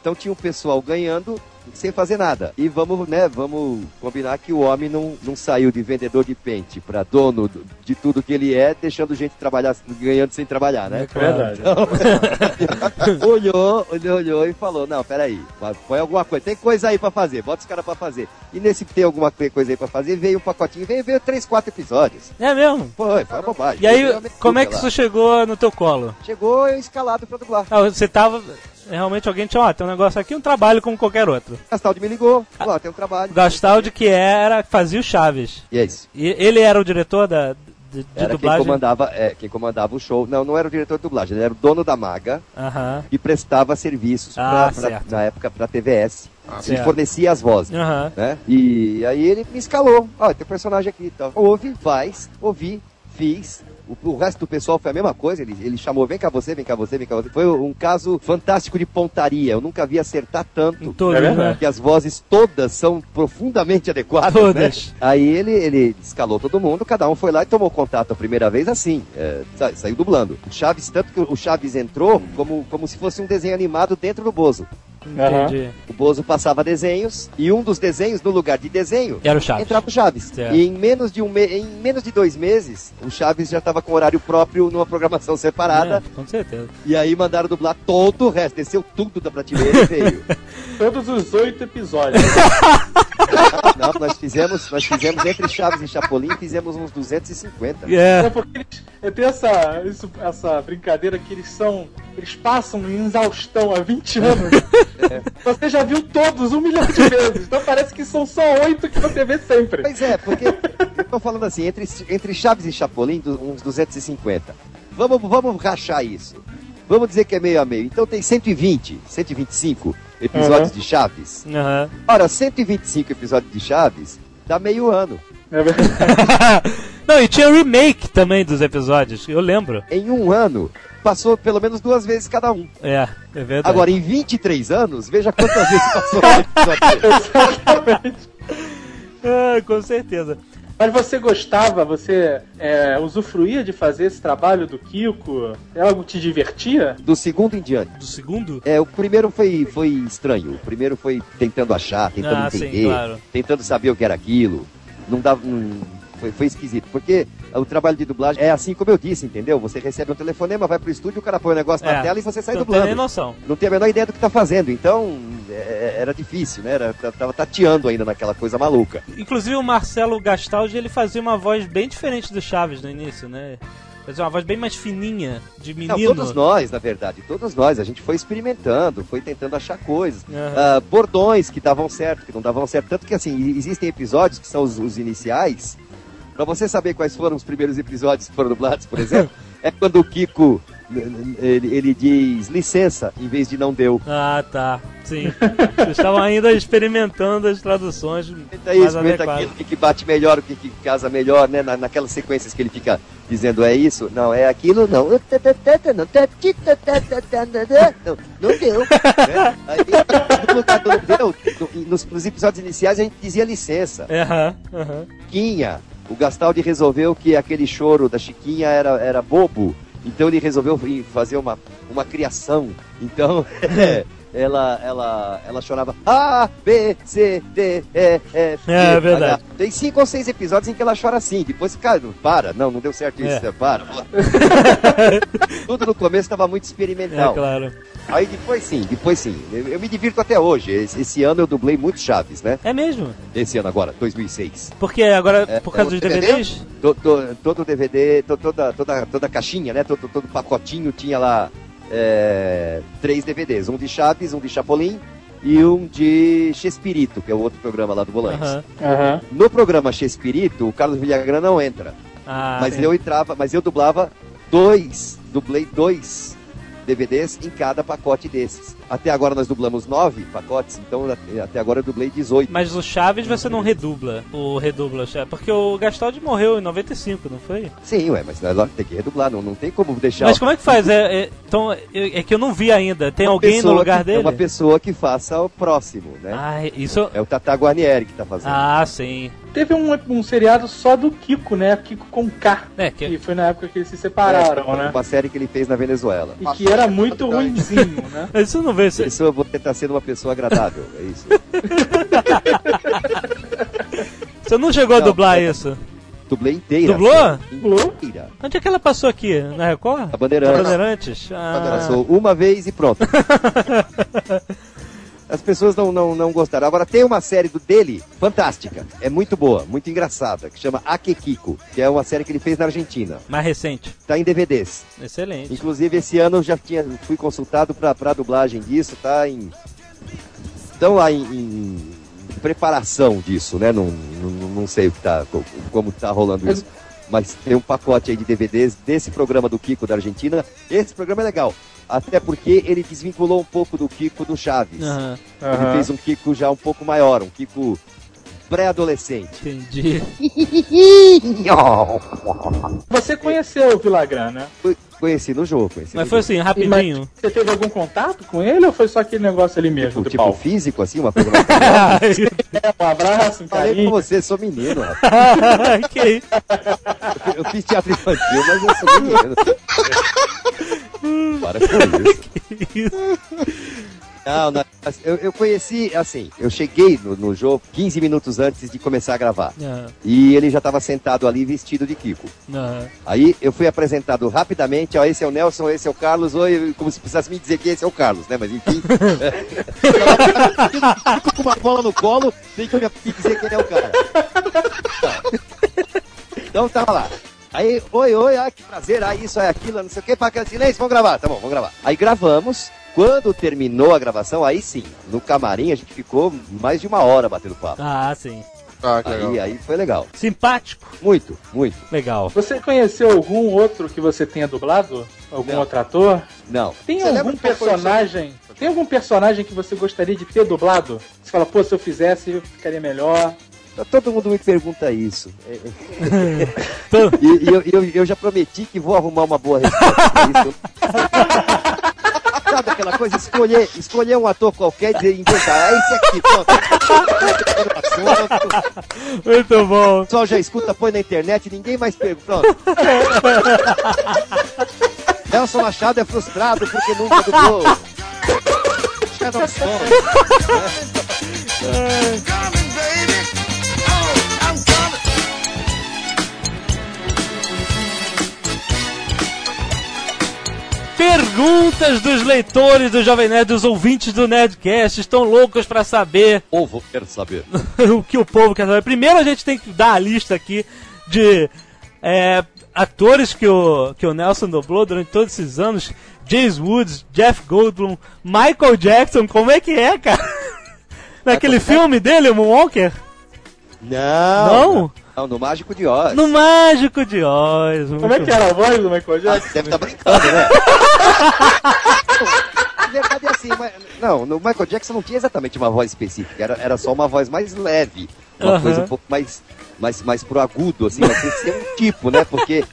Então tinha um pessoal ganhando sem fazer nada. E vamos, né, vamos combinar que o homem não, não saiu de vendedor de pente para dono do- de tudo que ele é, deixando gente trabalhar, ganhando sem trabalhar, né? É. Verdade. olhou, olhou, olhou e falou: Não, peraí, põe alguma coisa, tem coisa aí pra fazer, bota os caras pra fazer. E nesse tem alguma coisa aí pra fazer, veio um pacotinho, veio, veio três, quatro episódios. É mesmo? Foi, foi uma bobagem. E aí, como é que isso chegou no teu colo? Chegou eu escalado pra dublar. Ah, você tava. Realmente alguém tinha, ó, tem um negócio aqui, um trabalho como qualquer outro. Gastaldi me ligou, falou: "Ó, tem um trabalho. Gastaldi que era, fazia o Chaves. E é isso. E ele era o diretor da, de, de Era quem dublagem? comandava, é, quem comandava o show. Não, não era o diretor de dublagem, ele era o dono da Maga Aham. e prestava serviços Ah, pra- pra- na época pra TVS. e certo. fornecia as vozes. Aham. né? E aí ele me escalou. Ó, tem um personagem aqui e tal. Ouve, faz, ouvi, fiz. O, o resto do pessoal foi a mesma coisa. Ele, ele chamou, vem cá você, vem cá você, vem cá você. Foi um caso fantástico de pontaria. Eu nunca vi acertar Em tanto. todos, É né? Porque as vozes todas são profundamente adequadas, Todas. né? Aí ele, ele escalou todo mundo, cada um foi lá e tomou contato a primeira vez assim, é, sa- saiu dublando. O Chaves, tanto que o Chaves entrou como, como se fosse um desenho animado dentro do Bozo. Entendi. O Bozo passava desenhos e um dos desenhos, no lugar de desenho, Era o Chaves. entrava o Chaves. Certo. E em menos de um me... em menos de dois meses, o Chaves já estava com horário próprio numa programação separada. É, com certeza. E aí mandaram dublar todo o resto, desceu tudo da prateleira e veio. Todos os oito episódios. Não, nós fizemos, nós fizemos entre Chaves e Chapolin, fizemos uns 250. É É. porque eles, eu tenho essa, isso- essa brincadeira que eles são. Eles passam em exaustão há 20 anos. Você já viu todos um milhão de vezes. Então parece que são só oito que você vê sempre. Pois é, porque eu tô falando assim, entre, entre Chaves e Chapolin, uns 250. Vamos, vamos rachar isso. Vamos dizer que é meio a meio. Então tem 120, 125 episódios Uhum. de Chaves. Aham. Ora, 125 episódios de Chaves dá meio ano. É verdade. Não, e tinha remake também dos episódios, eu lembro. Em um ano, passou pelo menos duas vezes cada um. É, é verdade. Agora, em 23 anos, veja quantas vezes passou um episódio. Ah, com certeza. Mas você gostava, você é, usufruía de fazer esse trabalho do Kiko? É algo que te divertia? Do segundo em diante. Do segundo? É, o primeiro foi, foi estranho. O primeiro foi tentando achar, tentando Ah, sim, entender, claro. tentando saber o que era aquilo. Não dava. não- foi, foi esquisito. Porque o trabalho de dublagem é assim como eu disse, entendeu? Você recebe um telefonema, vai pro estúdio, o cara põe o negócio na É, tela e você sai Não tem nem dublando. noção. Não tem a menor ideia do que tá fazendo. Então, é, era difícil, né? Era, tava tateando ainda naquela coisa maluca. Inclusive o Marcelo Gastaldi, ele fazia uma voz bem diferente do Chaves no início, né? Fazia uma voz bem mais fininha, de Não, menino. todos nós, na verdade, todos nós. A gente foi experimentando, foi tentando achar coisas. Aham. Ah, bordões que davam certo, que não davam certo. Tanto que, assim, existem episódios que são os, os iniciais. Pra você saber quais foram os primeiros episódios que foram dublados, por exemplo, é quando o Kiko ele, ele diz licença em vez de não deu. Ah, tá. Sim. Eles estavam ainda experimentando as traduções Experimenta isso, mais experimenta aquilo, o que, que bate melhor, o que, que casa melhor, né? Na, naquelas sequências que ele fica dizendo é isso, não, é aquilo, não. Não, não deu. né? Aí, no deu, no- nos, nos episódios iniciais a gente dizia licença. É, Aham, aham. O Gastaldi resolveu que aquele choro da Chiquinha era, era bobo. Então ele resolveu fazer uma, uma criação. Então ela, ela, ela chorava A, B, C, D, E, F. É, G, verdade. H. Tem cinco ou seis episódios em que ela chora assim. Depois, cara, para, não, não deu certo isso. É. Para. Tudo no começo estava muito É, experimental. claro. Aí depois sim, depois sim. Eu, eu me divirto até hoje. Esse, esse ano eu dublei muito Chaves, né? É mesmo. Esse ano agora, 2006. Porque agora, É, por causa é, dos DVD? DVDs? To- to- todo DVD, to- toda, toda, toda caixinha, né? Todo, todo pacotinho tinha lá é, três DVDs. Um de Chaves, um de Chapolin e um de Chespirito, que é o outro programa lá do. Aham. No programa Chespirito, o Carlos Villagrán não entra. Ah, mas sim. eu entrava, mas eu dublava dois, dublei dois DVDs em cada pacote desses. Até agora nós dublamos nove pacotes, então até- agora eu dublei 18. Mas o Chaves você não redubla. O redubla. Porque o Gastaldi morreu em 95, não foi? Sim, ué, mas nós tem que redublar, não, não tem como deixar Mas como é que faz? É, é- então, é, é que eu não vi ainda. Tem uma alguém no lugar que- dele? É uma pessoa que faça o próximo, né? Ah, isso. É o Tata Guarnieri que tá fazendo. Ah, sim. Teve um, um seriado só do Kiko, né? Kiko com K. É, que- Que foi na época que eles se separaram, É, né? Uma série que ele fez na Venezuela. E que era muito ruimzinho, né? Isso eu não vejo. Isso, Isso eu vou tentar ser uma pessoa agradável, é isso. você não chegou a Não, dublar é- isso? Dublei inteira. Dublou? Inteira. Onde é que ela passou aqui? Na Record? A Bandeirantes. Bandeirantes? Ah. Passou uma vez e pronto. As pessoas não, não, não gostaram. Agora tem uma série do dele, fantástica. É muito boa, muito engraçada, que chama Akekiko, que é uma série que ele fez na Argentina. Mais recente. Tá em DVDs. Excelente. Inclusive esse ano eu já tinha, fui consultado para a dublagem disso, tá em. Estão lá em, em preparação disso, né? Não, não, não sei o que tá, co- como tá rolando isso. Mas tem um pacote aí de DVDs desse programa do Kiko da Argentina. Esse programa é legal. Até porque ele desvinculou um pouco do Kiko do Chaves. Aham, Ele Aham. fez um Kiko já um pouco maior, um Kiko pré-adolescente. entendi. Você conheceu o Villagrán, né? Conheci no jogo, conheci Mas no foi jogo. assim, rapidinho. mas você teve algum contato com ele ou foi só aquele negócio ali mesmo, Tipo, tipo físico, assim, uma coisa mais. É, um abraço, um Falei carinho. com você, sou menino, rapaz. que isso? Eu fiz teatro infantil, mas eu sou menino. Para com isso. Não, não, eu, eu conheci, assim, eu cheguei no, no jogo 15 minutos antes de começar a gravar. Aham, E ele já estava sentado ali vestido de Kiko. aham. Aí eu fui apresentado rapidamente, ó, esse é o Nelson, esse é o Carlos, oi, como se precisasse me dizer que esse é o Carlos, né? Mas enfim. com uma bola no colo, tem que me dizer que ele é o cara. Então tava lá. Aí, oi, oi, ah, que prazer, ah, isso, é aquilo, não sei o que, para silêncio, vamos gravar, tá bom, vamos gravar. Aí gravamos, quando terminou a gravação, aí sim, no camarim a gente ficou mais de uma hora batendo papo. Ah, sim. Ah, que legal. Aí, aí foi legal. Simpático. Muito, muito. Legal. Você conheceu algum outro que você tenha dublado? Algum Não. outro ator? Não. Tem Você algum personagem? Tem algum personagem que você gostaria de ter dublado? Você fala, pô, se eu fizesse, ficaria melhor. Todo mundo me pergunta isso. É, é. E, e eu, eu, eu já prometi que vou arrumar uma boa resposta pra isso. Sabe aquela coisa? Escolher, escolher um ator qualquer e dizer, inventar. É esse aqui, pronto. O Muito bom. pessoal já escuta, põe na internet, ninguém mais pergunta. Pronto. Nelson Machado é frustrado porque nunca dublou. Shadow Stone. Perguntas dos leitores do Jovem Nerd, dos ouvintes do Nerdcast, estão loucos pra saber Povo quer saber. o que o povo quer saber. Primeiro a gente tem que dar a lista aqui de é, atores que o, que o Nelson dublou durante todos esses anos. James Woods, Jeff Goldblum, Michael Jackson, como é que é, cara? Naquele filme dele, o Moonwalker? Não. Não? Não, no Mágico de Oz. No Mágico de Oz. Como é que era a voz do Michael Ah, Jackson? deve estar brincando, né? Verdade é assim, mas, não, no Michael Jackson não tinha exatamente uma voz específica, era, era só uma voz mais leve, uma Aham. coisa um pouco mais, mais, mais pro agudo, assim, mas tem que ser um tipo, né? Porque.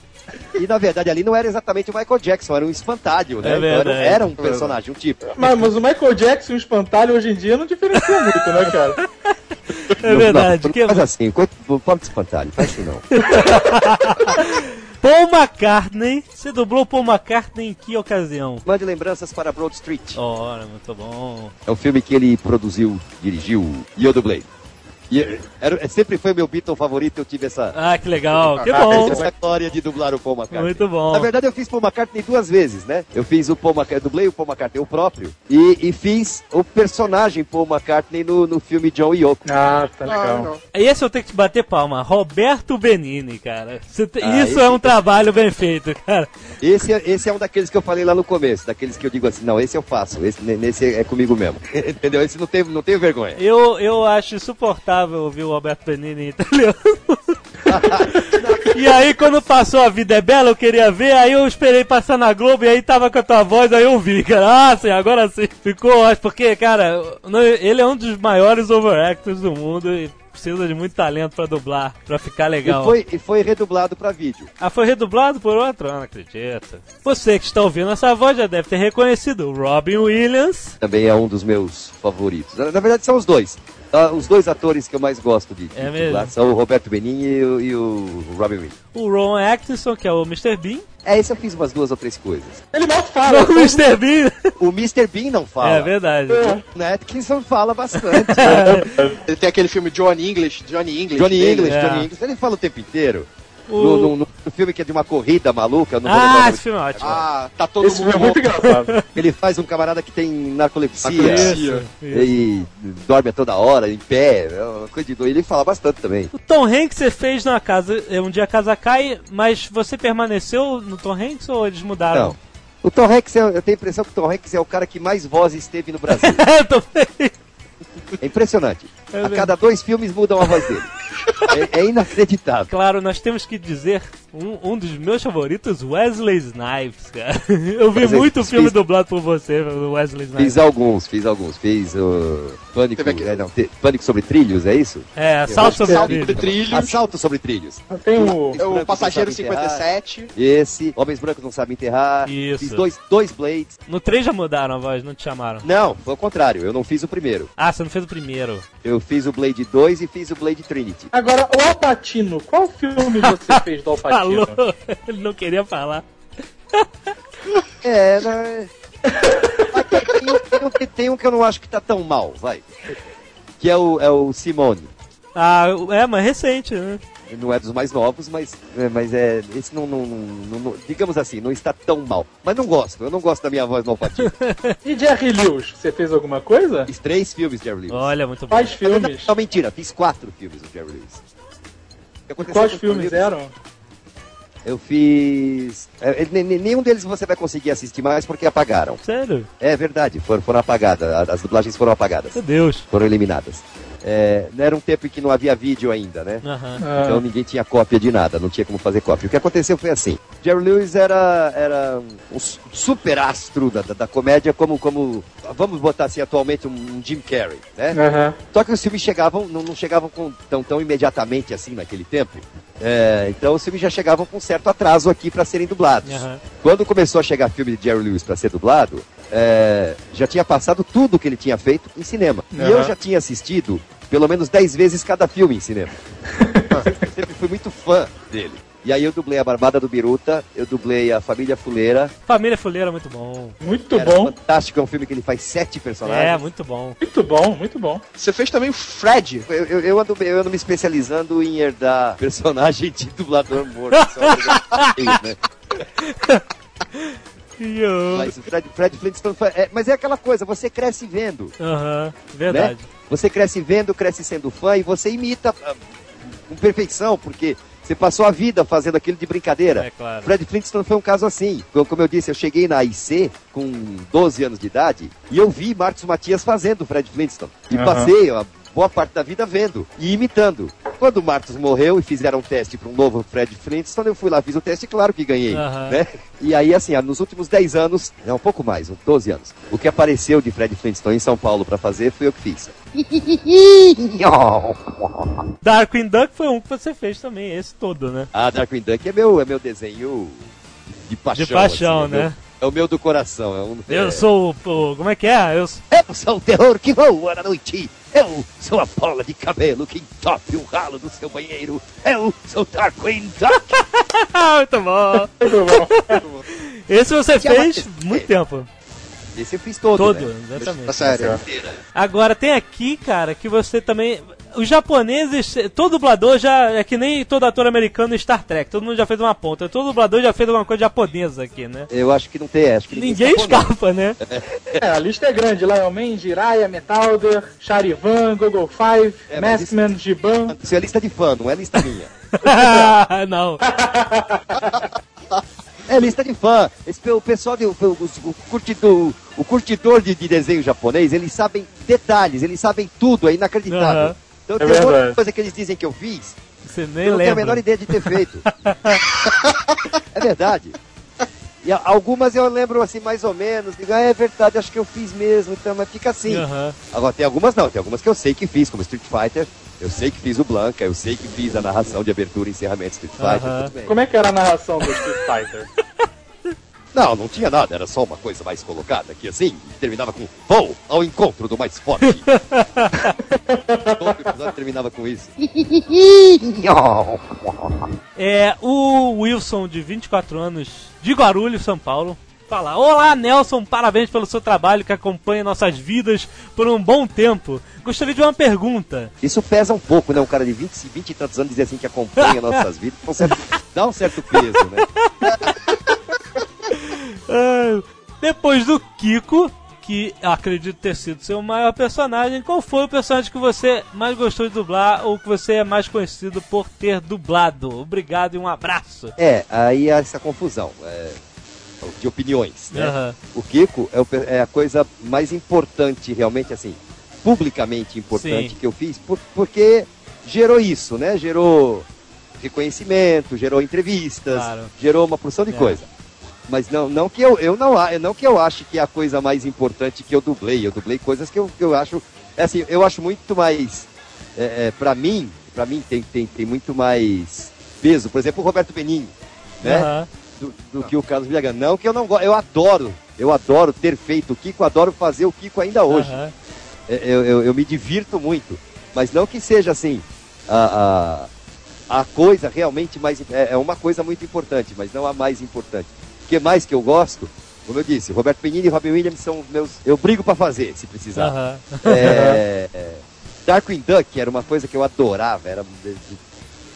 E na verdade ali não era exatamente o Michael Jackson, era um espantalho, né? É Então, era, era um personagem, um tipo. Mas, mas o Michael Jackson e o espantalho hoje em dia não diferenciam muito, né, cara? É verdade. Não, que- não faz assim, coito- pobre de espantalho, faz assim não. Paul McCartney. Você dublou Paul McCartney em que ocasião? Mande lembranças para Broad Street. Ora, muito bom. É um filme que ele produziu, dirigiu e eu dublei. E era, sempre foi meu Beatle favorito, eu tive essa, Ah, que legal. Que bom. essa glória de dublar o Paul McCartney. Muito bom. Na verdade, eu fiz Paul McCartney duas vezes, né? Eu fiz o Paul McCartney, dublei o Paul McCartney, o próprio, e, e fiz o personagem Paul McCartney no, no filme John e Yoko. Ah, tá legal. Esse eu tenho que te bater palma. Roberto Benini, cara. Te- Ah, Isso é um trabalho bem feito, cara. Esse, é- esse é um daqueles que eu falei lá no começo, daqueles que eu digo assim, não, esse eu faço, esse, nesse é comigo mesmo. Entendeu? Esse não tem, não tenho vergonha. Eu, eu acho insuportável ouvir o Roberto Benini em italiano. e aí, quando passou A Vida é Bela, eu queria ver, aí eu esperei passar na Globo e aí tava com a tua voz, aí eu vi, cara. Ah, sim, agora sim. Ficou ótimo, porque, cara, ele é um dos maiores overactors do mundo e precisa de muito talento pra dublar, pra ficar legal. E foi, e foi redublado pra vídeo. Ah, foi redublado por outro? Ah, não acredito. Você que está ouvindo essa voz já deve ter reconhecido o Robin Williams. Também é um dos meus favoritos. Na verdade, são os dois. Ah, os dois atores que eu mais gosto de, de É mesmo? são o Roberto Benigni e, o- e o Robin Williams. O Ron Atkinson, que é o Mr. Bean. É, esse eu fiz umas duas ou três coisas. Ele mal fala. Não, o Mr. Bean. O Mr. Bean não fala. É verdade. O Atkinson fala bastante. Ele tem aquele filme Johnny English, Johnny English. Johnny dele. English, É. Johnny English, ele fala o tempo inteiro. O- No, no- no- filme que é de uma corrida maluca, Ah, esse filme é ótimo. Ah, tá todo Esse filme mundo é muito engraçado. ele faz um camarada que tem narcolepsia. Narcolepsia. E dorme a toda hora, em pé, é uma coisa de doido. Ele fala bastante também. O Tom Hanks você fez na casa, é, um dia a casa cai, mas você permaneceu no Tom Hanks ou eles mudaram? Não. O Tom Hanks, é- eu tenho a impressão que o Tom Hanks é o cara que mais vozes teve no Brasil. Eu também. É impressionante. É A cada dois filmes mudam a voz dele. É, é inacreditável. Claro, nós temos que dizer um, um dos meus favoritos, Wesley Snipes, cara. Eu vi Wesley muito Snipes. filme dublado por você, Wesley Snipes. Fiz alguns, fiz alguns. Fiz o Pânico, é, não, Pânico sobre Trilhos, é isso? É, Assalto sobre Salto Trilho. de trilhos. Assalto sobre Trilhos. Tem o. O Passageiro não sabem enterrar. 57. Esse, Homens Brancos Não Sabem Enterrar. Isso. Fiz dois, dois Blades. No 3 já mudaram a voz, não te chamaram. Não, foi o contrário, eu não fiz o primeiro. Ah, você não fez o primeiro. Eu fiz o Blade 2 e fiz o Blade Trinity. Agora, o Alpatino, qual filme você fez do Alpatino? Falou, ele não queria falar. É, né? Mas tem, tem um- tem um- tem um que eu não acho que tá tão mal, vai. Que é o, é o Simone. Ah, é, mas recente, né? Não é dos mais novos, mas é, mas é esse não, não, não- não- digamos assim, não está tão mal. Mas não gosto, eu não gosto da minha voz no Alpatino. E Jerry Lewis, você fez alguma coisa? Fiz três filmes de Jerry Lewis. Olha, muito bom. Quais filmes? Não, mentira, fiz quatro filmes do Jerry Lewis. Quais filmes eram? Eu fiz. é, nem- nenhum deles você vai conseguir assistir mais porque apagaram. Sério? É verdade, foram, foram apagadas. As dublagens foram apagadas. Meu Deus. Foram eliminadas. É, era um tempo em que não havia vídeo ainda, né? Ah, Então ninguém tinha cópia de nada, não tinha como fazer cópia. O que aconteceu foi assim: Jerry Lewis era, era um su- super astro da, da, da comédia, como, como, vamos botar assim atualmente, um, um Jim Carrey, né? aham. Só que os filmes chegavam, não, não chegavam com, tão, tão imediatamente assim naquele tempo. É, então os filmes já chegavam com certo atraso aqui para serem dublados. Aham. Quando começou a chegar filme de Jerry Lewis para ser dublado, é, já tinha passado tudo que ele tinha feito em cinema. E Aham. eu já tinha assistido pelo menos 10 vezes cada filme em cinema. eu sempre fui muito fã dele. E aí eu dublei a Barbada do Biruta, eu dublei a Família Fuleira. Família Fuleira é muito bom. Muito Era bom, fantástico, é um filme que ele faz sete É, personagens. muito bom. muito bom, muito bom. Você fez também o Fred. Eu, eu, eu ando, eu ando me especializando em herdar personagem de dublador morto. Só né? Mas o Fred, Fred Flintstone foi, é, mas é aquela coisa, você cresce vendo. Aham, verdade. Você cresce vendo, cresce sendo fã e você imita ah, com perfeição, porque você passou a vida fazendo aquilo de brincadeira. É claro. Fred Flintstone foi um caso assim. Como eu disse, eu cheguei na IC com 12 anos de idade e eu vi Marcos Matias fazendo Fred Flintstone. E Aham. passei a boa parte da vida vendo e imitando. Quando o Marcos morreu e fizeram um teste para um novo Fred Flintstone, eu fui lá, fiz o teste, claro que ganhei. Aham. Né? E aí, assim, nos últimos 10 anos, não, um pouco mais, uns 12 anos, o que apareceu de Fred Flintstone em São Paulo para fazer foi eu que fiz. Darkwing Duck foi um que você fez também, esse todo, né? Ah, Darkwing Duck é meu, é meu desenho de paixão. De paixão, assim, é né? meu- é o meu do coração. É um, Eu é, sou o, Como é que é? Eu sou... Eu sou o terror que voa na noite. Eu sou a bola de cabelo que entope o ralo do seu banheiro. Eu sou Darkwing Duck. muito bom. Muito bom. Esse você é fez muito tempo. Esse eu fiz todo, Todo, né? exatamente. Tá sério. Agora tem aqui, cara, que você também. Os japoneses, todo dublador já. É que nem todo ator americano em Star Trek, todo mundo já fez uma ponta. Todo dublador já fez alguma coisa japonesa aqui, né? Eu acho que não tem, acho que Ninguém não. escapa, né? É, a lista é grande. Lion Man, Jiraiya, Metalder, Charivan, Google Five, É, mas Maskman, Giban. Isso é lista de fã, não é lista minha. não. É lista de fã. Esse, o pessoal, de, o, o, o curtidor, o curtidor de, de desenho japonês, eles sabem detalhes, eles sabem tudo, é inacreditável. Aham. Então É tem um monte verdade. de coisa que eles dizem que eu fiz, Você nem eu não tenho a menor ideia de ter feito. é verdade. E algumas eu lembro assim, mais ou menos, digo, ah, é verdade, acho que eu fiz mesmo, então, mas fica assim. Aham. Agora tem algumas não, tem algumas que eu sei que fiz, como Street Fighter, eu sei que fiz o Blanca, eu sei que fiz a narração de abertura e encerramento de Street Fighter, bem. Como é que era a narração do Street Fighter? Não, não tinha nada, era só uma coisa mais colocada aqui assim, terminava com vou ao encontro do mais forte. Todo episódio terminava com isso. É, o Wilson, de 24 anos, de Guarulhos, São Paulo, fala: Olá, Nelson, parabéns pelo seu trabalho que acompanha nossas vidas por um bom tempo. Gostaria de uma pergunta. Isso pesa um pouco, né? Um cara de 20, e 20 e tantos anos dizer assim que acompanha nossas vidas, certo- dá um certo peso, né? Depois do Kiko, que acredito ter sido seu maior personagem, qual foi o personagem que você mais gostou de dublar ou que você é mais conhecido por ter dublado? Obrigado e um abraço. É, aí há essa confusão é, de opiniões, né? Aham. O Kiko é, o é a coisa mais importante, realmente, assim, publicamente importante Sim. que eu fiz, por- porque gerou isso, né? Gerou reconhecimento, gerou entrevistas, Claro. gerou uma porção de É. coisa. Mas não, não que eu, eu não, não que eu ache que é a coisa mais importante que eu dublei. Eu dublei coisas que eu, que eu acho, é assim, eu acho muito mais, é, é, para mim, para mim tem, tem, tem muito mais peso. Por exemplo, o Roberto Benigni, né? Aham. do, do que o Carlos Villagrán. Não que eu não gosto, eu adoro, eu adoro ter feito o Kiko, adoro fazer o Kiko ainda hoje. É, Eu, eu, eu me divirto muito, mas não que seja assim a, a, a coisa realmente mais é, é uma coisa muito importante, mas não a mais importante. O que mais que eu gosto? Como eu disse, Roberto Benigni e Robin Williams são meus. Eu brigo para fazer, se precisar. É, é, Darkwing Duck era uma coisa que eu adorava. Era,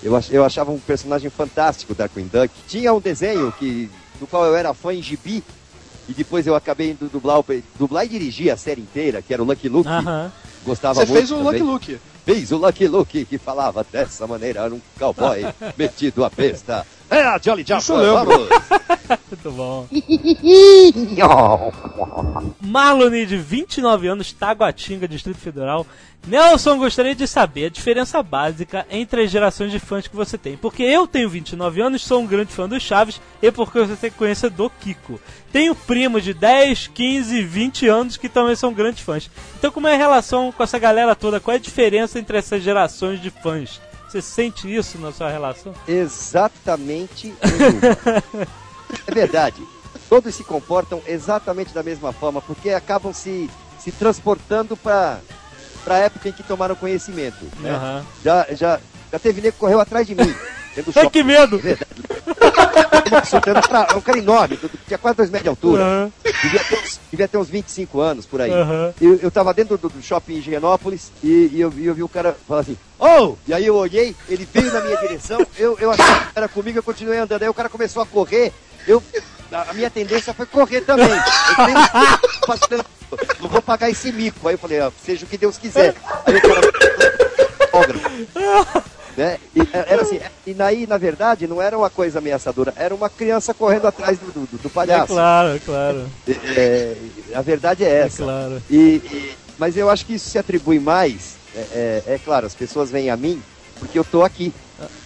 eu, ach- eu achava um personagem fantástico, Darkwing Duck. Tinha um desenho que, do qual eu era fã em gibi. E depois eu acabei indo dublar, o- dublar e dirigir a série inteira, que era o Lucky Luke. Gostava Você muito. fez o também. Lucky Luke. Fez o Lucky Luke, que falava dessa maneira, era um cowboy metido a besta. É a Jolly Jumper, Isso eu vamos! Muito bom. Marlone, de 29 anos, Taguatinga, Distrito Federal. Nelson, gostaria de saber a diferença básica entre as gerações de fãs que você tem. Porque eu tenho 29 anos, sou um grande fã do Chaves e porque você conhece do Kiko. Tenho primos de 10, 15, 20 anos que também são grandes fãs. Então, como é a relação com essa galera toda? Qual é a diferença entre essas gerações de fãs? Você sente isso na sua relação? Exatamente. É verdade. Todos se comportam exatamente da mesma forma, porque acabam se, se transportando para a época em que tomaram conhecimento. Né? Aham. Já, já, já teve nego que correu atrás de mim. dentro Ai, que medo! É um cara- enorme, tinha quase dois metros de altura. Aham. Devia ter, uns, devia ter uns 25 anos por aí. Aham. Eu, eu tava dentro do, do shopping em Higienópolis e, e eu, eu vi o cara falar assim, oh! E aí eu olhei, ele veio na minha direção, eu, eu achei que era comigo, eu continuei andando. Aí o cara começou a correr, eu, a, a minha tendência foi correr também. Eu falei, passando, não vou pagar esse mico. Aí eu falei, ó, seja o que Deus quiser. Aí o cara. Né? E, é, era assim, e daí, na verdade, não era uma coisa ameaçadora, era uma criança correndo atrás do, do, do É palhaço. claro, é claro. É, a verdade é É essa. claro. E, e- mas eu acho que isso se atribui mais, é, é- é claro, as pessoas vêm a mim porque eu tô aqui.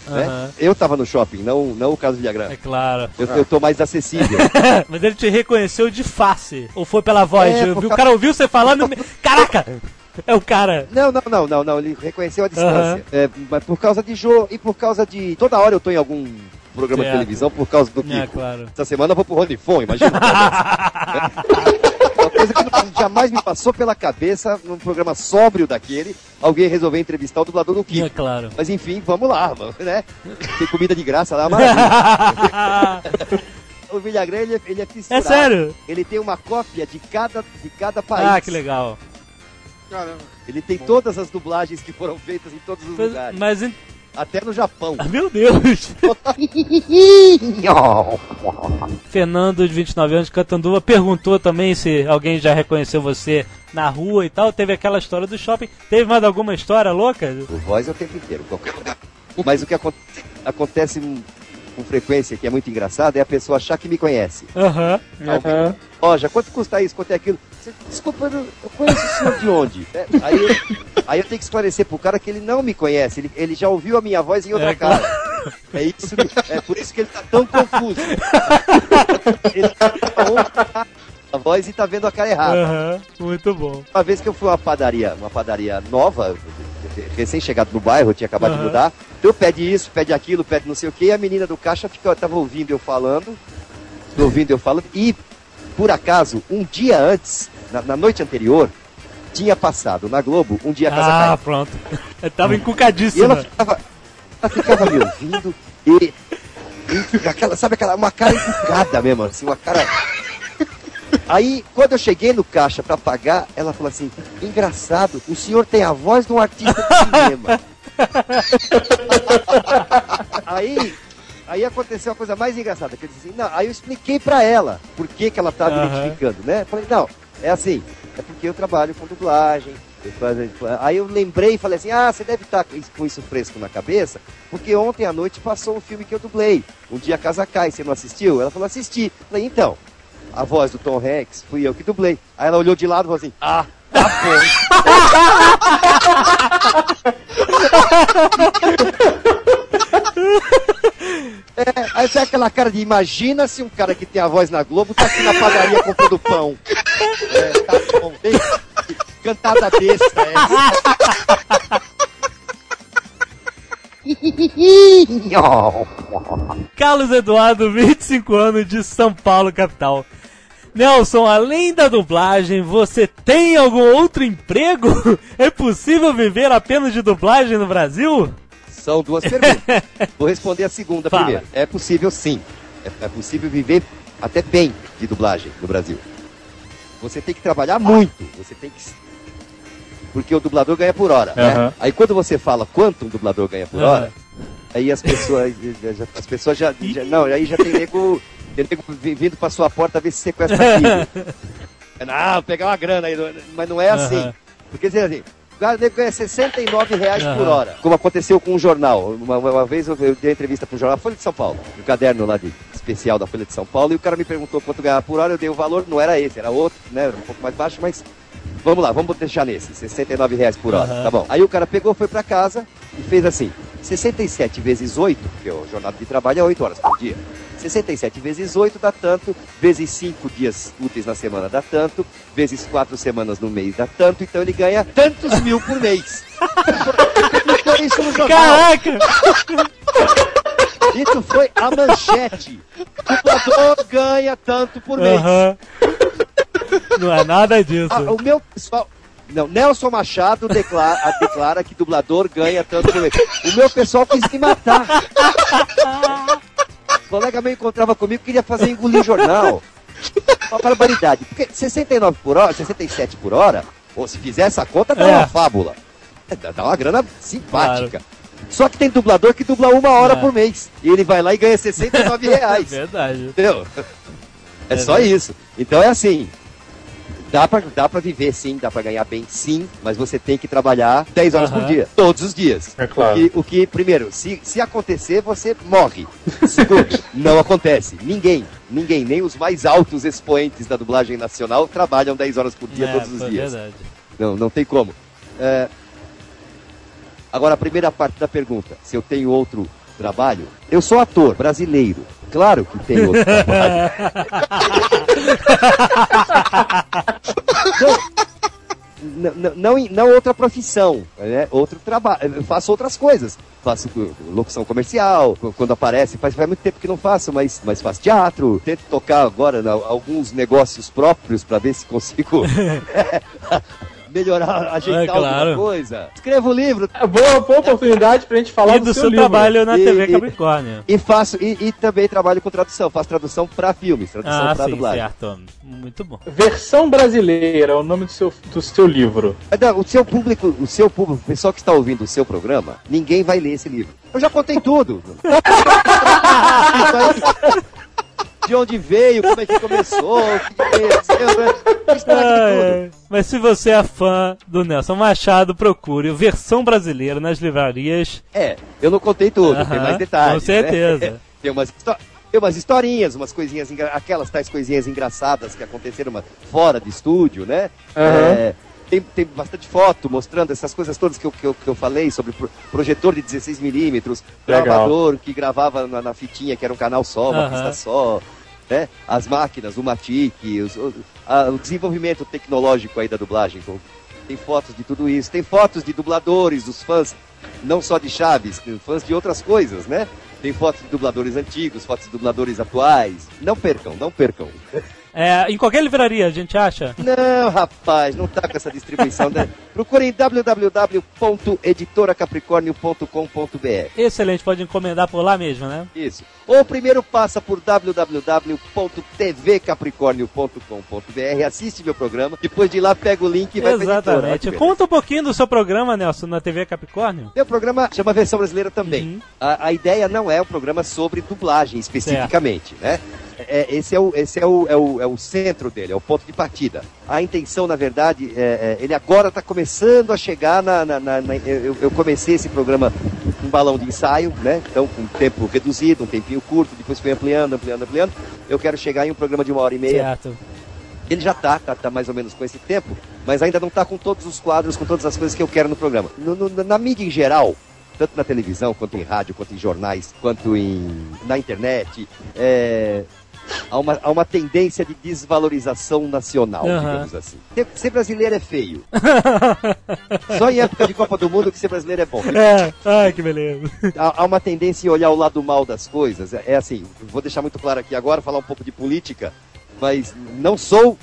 Né? Aham. Eu tava no shopping, não, não o caso do diagrama. É claro. Eu, eu tô mais acessível. Mas ele te reconheceu de face. Ou foi pela voz? É, Eu o cara ouviu você falando. Caraca! É o cara. não, não, não, não, não, ele reconheceu a distância. É, mas por causa de jogo e por causa de. Toda hora eu tô em algum programa Certo. de televisão por causa do É, Kiko. claro. Essa semana eu vou pro Rony Fon, imagina. Uma coisa que não- jamais me passou pela cabeça num programa sóbrio daquele, alguém resolver entrevistar o dublador do Kiko. É claro. Mas enfim, vamos lá, mano, né? Tem comida de graça lá, maravilha. o Villagrán, ele, é- ele é é fissurado. sério? Ele tem uma cópia de cada, de cada país. Ah, que legal. Caramba. Ele tem todas as dublagens que foram feitas em todos os Mas, lugares. mas em- Até no Japão. ah, meu Deus! Fernando, de 29 anos, de Catanduva, perguntou também se alguém já reconheceu você na rua e tal. Teve aquela história do shopping. Teve mais alguma história louca? O voz é o tempo inteiro, em qualquer lugar. Mas o que aconte- acontece com frequência, que é muito engraçado, é a pessoa achar que me conhece. Aham. Aham. Loja, quanto custa isso? Quanto é aquilo? Você, Desculpa, eu, eu conheço o senhor de onde? É, aí, eu, aí eu tenho que esclarecer pro cara que ele não me conhece, ele, ele já ouviu a minha voz em outra É, cara. É, isso, é por isso que ele tá tão confuso. ele tá a voz e tá vendo a cara errada. Aham. Muito bom. Uma vez que eu fui a uma padaria, uma padaria nova, recém-chegado no bairro, tinha acabado de Aham. mudar. Eu pede isso, pede aquilo, pede não sei o que, e a menina do caixa fica, tava ouvindo eu falando, ouvindo eu falando, e por acaso, um dia antes, na, na noite anterior, tinha passado na Globo um dia a casa Ah, caiu. pronto. Eu tava E encucadíssima. ela ficava, ela ficava me ouvindo e, e aquela, sabe aquela, uma cara encucada mesmo, assim, uma cara. Aí, quando eu cheguei no caixa pra pagar, ela falou assim: engraçado, o senhor tem a voz de um artista de cinema. aí, aí aconteceu a coisa mais engraçada, que eu disse assim, não, aí eu expliquei pra ela por que, que ela tava Aham. identificando, né? Falei, não, é assim, é porque eu trabalho com dublagem. eu faço- Aí eu lembrei e falei assim, ah, você deve estar com isso fresco na cabeça, porque ontem à noite passou um filme que eu dublei, Um Dia a Casa Cai, você não assistiu? Ela falou, assisti. Falei, então, a voz do Tom Hanks fui eu que dublei. Aí ela olhou de lado e falou assim, ah, tá bom. É, aí sai aquela cara de imagina se um cara que tem a voz na Globo tá aqui na padaria comprando pão. É, tá bom. Bem, cantada besta essa. Carlos Eduardo, 25 anos, de São Paulo, capital. Nelson, além da dublagem, você tem algum outro emprego? É possível viver apenas de dublagem no Brasil? São duas perguntas. Vou responder a segunda Fala. primeiro. É possível sim. É, é possível viver até bem de dublagem no Brasil. Você tem que trabalhar muito. Você tem que. Porque o dublador ganha por hora. né? Aham. Aí quando você fala quanto um dublador ganha por Aham. hora, aí as pessoas. as pessoas já, já- Não, aí já tem nego, nego vi- vindo pra sua porta ver se sequestra filho. Não, pegar uma grana aí. Mas não é assim. Aham. Porque dizer assim, cara ganha 69 reais por Aham. hora. Como aconteceu com um jornal. Uma, uma- vez eu, eu dei entrevista para um jornal, Folha de São Paulo, um caderno lá de especial da Folha de São Paulo, e o cara me perguntou quanto ganhava por hora, eu dei o valor, não era esse, era outro, né? Era um pouco mais baixo, mas vamos lá, vamos deixar nesse, 69 reais por hora, Aham. tá bom. Aí o cara pegou, foi para casa e fez assim, 67 vezes 8, porque o jornada de trabalho é 8 horas por dia. 67 vezes 8 dá tanto, vezes 5 dias úteis na semana dá tanto, vezes 4 semanas no mês dá tanto, então ele ganha tantos mil por mês. Publicou isso no jornal. Caraca! Isso foi a manchete. Dublador ganha tanto por mês. Aham. Não é nada disso. Ah, o meu pessoal. Não, Nelson Machado declara, declara que dublador ganha tanto por mês. O meu pessoal quis me matar. O colega meu encontrava comigo queria fazer engolir jornal. Uma barbaridade. Porque 69 por hora, 67 por hora, ou se fizer essa conta, dá É. uma fábula. É, Dá uma grana simpática. Só que tem dublador que dubla uma hora É. por mês. E ele vai lá e ganha 69 reais. Verdade. Entendeu? É, É só verdade. isso. Então é assim. Dá pra, dá pra viver sim, dá pra ganhar bem sim, mas você tem que trabalhar 10 horas por Aham. dia, todos os dias. É claro. O que, o que, primeiro, se, se acontecer, você morre. Segundo, não acontece. Ninguém, ninguém, nem os mais altos expoentes da dublagem nacional trabalham 10 horas por dia É, todos os dias. verdade. Não, não tem como. É, Agora, a primeira parte da pergunta: se eu tenho outro trabalho? Eu sou ator brasileiro. Claro que tem outro trabalho. não, não, não, não outra profissão, né? outro trabalho. Eu faço outras coisas. Faço locução comercial, qu- quando aparece, faz, faz muito tempo que não faço, mas, mas faço teatro. Tento tocar agora na- alguns negócios próprios para ver se consigo melhorar, ajeitar É, claro. alguma coisa. Escrevo livro É boa, boa oportunidade pra gente falar E do seu, seu livro. trabalho na E- TV e- Capricórnio. e faço e, e também trabalho com tradução. Faço tradução para filmes, tradução Ah, para sim, dublagem. certo. Muito bom. Versão brasileira é o nome do seu, do seu livro. Mas, não, O seu público, o seu público, o pessoal que está ouvindo o seu programa, ninguém vai ler esse livro. Eu já contei tudo. De onde veio, como é que começou, né? Ai. Mas se você é fã do Nelson Machado, procure o versão brasileira nas livrarias. É, eu não contei tudo, tem Aham, mais detalhes. com certeza. né? Tem umas, tem umas historinhas, umas coisinhas, aquelas tais coisinhas engraçadas que aconteceram fora de estúdio, né? É, tem, tem bastante foto mostrando essas coisas todas que eu, que eu, que eu falei sobre pro- projetor de 16mm, Legal. gravador que gravava na, na fitinha, que era um canal só, uma pista só. Né? As máquinas, o Matic, os- o, a- o desenvolvimento tecnológico aí da dublagem. Tem fotos de tudo isso. Tem fotos de dubladores, dos fãs, não só de Chaves, fãs de outras coisas, né? Tem fotos de dubladores antigos, fotos de dubladores atuais. Não percam, não percam. É, em qualquer livraria a gente acha. Não, rapaz, não tá com essa distribuição. Né? Procurem www.editoracapricórnio.com.br. Excelente, pode encomendar por lá mesmo, né? Isso. Ou primeiro passa por www.tvcapricornio.com.br, assiste meu programa, depois de lá pega o link e vai Exatamente. Conta um pouquinho do seu programa, Nelson, na TV Capricórnio. Meu programa chama Versão Brasileira também. Uhum. A, a ideia não é um programa sobre dublagem especificamente, né? É, esse é, o, esse é, o, é, o, é o centro dele, é o ponto de partida. A intenção, na verdade, é, é- ele agora está começando a chegar na. na- na- na- eu, eu comecei esse programa com um balão de ensaio, né? Então, com um tempo reduzido, um tempinho curto, depois fui ampliando, ampliando, ampliando. Eu quero chegar em um programa de uma hora e meia. Certo. Ele já tá, tá, tá mais ou menos com esse tempo, mas ainda não tá com todos os quadros, com todas as coisas que eu quero no programa. No- no- na mídia em geral, tanto na televisão, quanto em rádio, quanto em jornais, quanto em, na internet, é, há, uma, há uma tendência de desvalorização nacional, Aham. digamos assim. Ser, ser brasileiro é feio. Só em época de Copa do Mundo que ser brasileiro é bom. É, ai que beleza. Há, há uma tendência em olhar o lado mal das coisas. É, é assim, vou deixar muito claro aqui agora, falar um pouco de política, mas não sou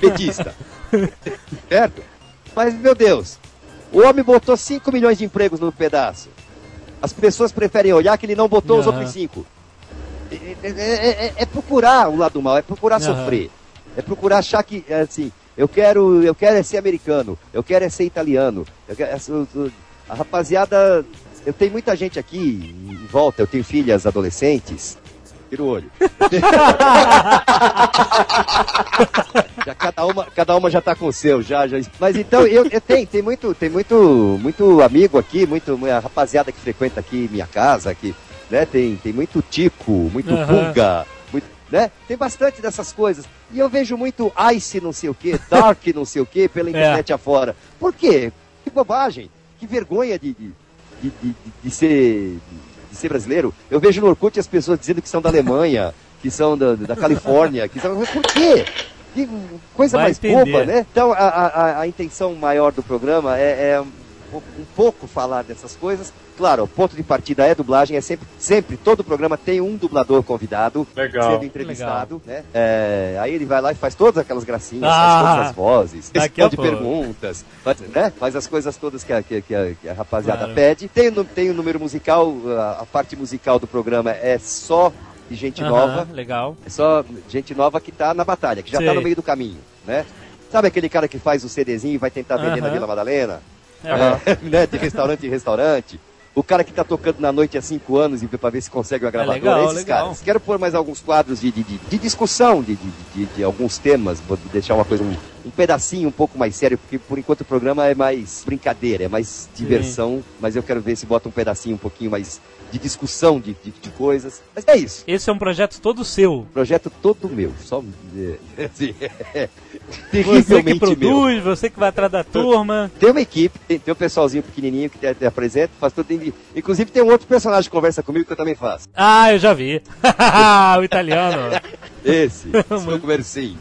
petista. certo? Mas, meu Deus, o homem botou 5 milhões de empregos no pedaço. As pessoas preferem olhar que ele não botou os Aham. outros 5. É, é- é- é- procurar o lado mal, é procurar Aham. sofrer. É procurar achar que, é, assim, eu quero, eu quero é ser americano, eu quero é ser italiano. eu quero- a rapaziada, eu tenho muita gente aqui em volta, eu tenho filhas adolescentes, Tira o olho. já cada uma, cada uma já tá com o seu, já, já. Mas então, eu, eu tenho, tem muito, tem muito, muito amigo aqui, muito, a rapaziada que frequenta aqui minha casa, aqui, né? Tem, tem muito tico, muito pulga, muito, né? Tem bastante dessas coisas. E eu vejo muito ice não sei o que, dark não sei o que pela internet afora. Por quê? Que bobagem, que vergonha de, de, de, de, de ser, de ser brasileiro. Eu vejo no Orkut as pessoas dizendo que são da Alemanha, que são da, da Califórnia, que são. Por quê? Que coisa Vai mais entender. boba, né? Então, a, a, a- a intenção maior do programa é, é um, po- um pouco falar dessas coisas. Claro, o ponto de partida é dublagem, é sempre, sempre, todo programa tem um dublador convidado Legal. sendo entrevistado, né? É, aí ele vai lá e faz todas aquelas gracinhas, Ah, faz todas as vozes, responde perguntas, faz, né? faz as coisas todas que a, que, que a, que a rapaziada Claro. pede. Tem, o tem o número musical, a, a parte musical do programa é só de gente Aham, nova, Legal. é só gente nova que tá na batalha, que já Sei. tá no meio do caminho, né? Sabe aquele cara que faz o CDzinho e vai tentar vender na Aham. Vila Madalena? É, né? De restaurante em restaurante. O cara que tá tocando na noite há cinco anos e pra ver se consegue uma gravadora. legal, esses legal. caras. Quero pôr mais alguns quadros de, de, de, de discussão de, de, de, de alguns temas, vou deixar uma coisa, um, pedacinho um pouco mais sério, porque por enquanto o programa é mais brincadeira, é mais diversão, mas eu quero ver se bota um pedacinho um pouquinho mais de discussão de, de, de coisas. Mas é isso. Esse é um projeto todo seu. Projeto todo meu, só é, assim, é, Você que terrivelmente meu. produz, você que vai atrás da turma. Tem uma equipe, tem, tem um pessoalzinho pequenininho que te, te apresenta, faz tudo. Tem, inclusive tem um outro personagem que conversa comigo que eu também faço. Ah, eu já vi. o italiano. Esse, seu comercinho.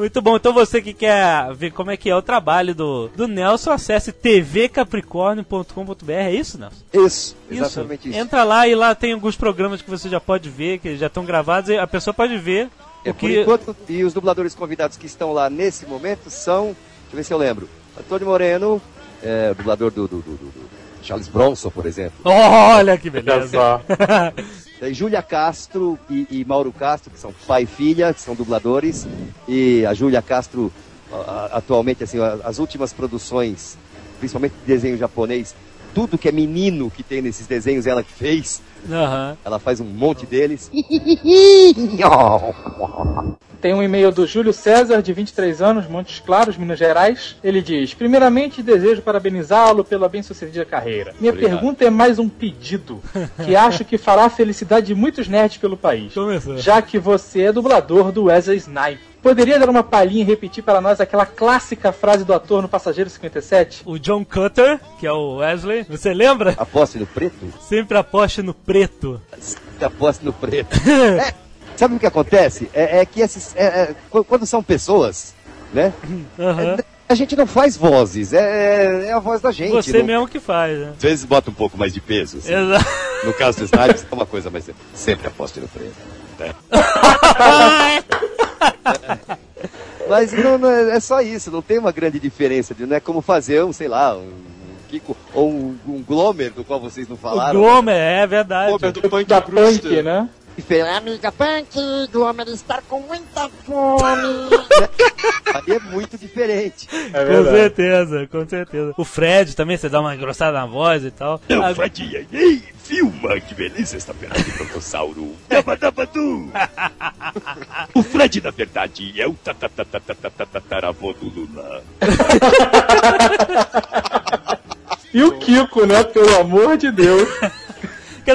Muito bom. Então você que quer ver como é que é o trabalho do, do Nelson, acesse tvcapricornio.com.br. É isso, Nelson? Isso, exatamente isso. Entra lá e lá tem alguns programas que você já pode ver, que já estão gravados, e a pessoa pode ver É, o por que. enquanto, e os dubladores convidados que estão lá nesse momento são, deixa eu ver se eu lembro, Antônio Moreno, é, o dublador do, do- do- do- Charles Bronson, por exemplo. Olha que Olha beleza. Tem Júlia Castro e, e Mauro Castro, que são pai e filha, que são dubladores. E a Júlia Castro, a- atualmente, assim, as últimas produções, principalmente de desenho japonês, tudo que é menino que tem nesses desenhos, ela que fez. Aham. Ela faz um monte deles. Tem um e-mail do Júlio César, de 23 anos, Montes Claros, Minas Gerais. Ele diz: Primeiramente, desejo parabenizá-lo pela bem-sucedida carreira. Minha Obrigado. pergunta é mais um pedido, que acho que fará a felicidade de muitos nerds pelo país. Começou. Já que você é dublador do Wesley Snipes. Poderia dar uma palhinha e repetir para nós aquela clássica frase do ator no Passageiro 57? O John Cutter, que é o Wesley, você lembra? Aposte no preto? Sempre aposte no preto. Aposte no preto. É, sabe o que acontece? É, é que esses. é- é, qu- quando são pessoas, né? Aham. A gente não faz vozes, é, é a voz da gente. Você não- mesmo que faz, né? Às vezes bota um pouco mais de peso. assim. Exato. No caso do Snipes, é uma coisa, mas sempre aposte no preto. né? Mas não, não é, é só isso, não tem uma grande diferença. de- Não é como fazer um, sei lá, um Kiko, ou um, um Glomer, do qual vocês não O falaram. Glomer, é verdade. Glomer do Punk Da. Punk, né? Amiga Punk, Glomer está com muita fome. Aí é muito diferente. É Com certeza, com certeza. O Fred também, você dá uma engrossada na voz e tal. Não, Ah, Fadinha, ei, filma que beleza esta perna de brontossauro. Dabadabadu. O Fred, na verdade, é o tataravô do Lula. E o Kiko, né? Pelo amor de Deus.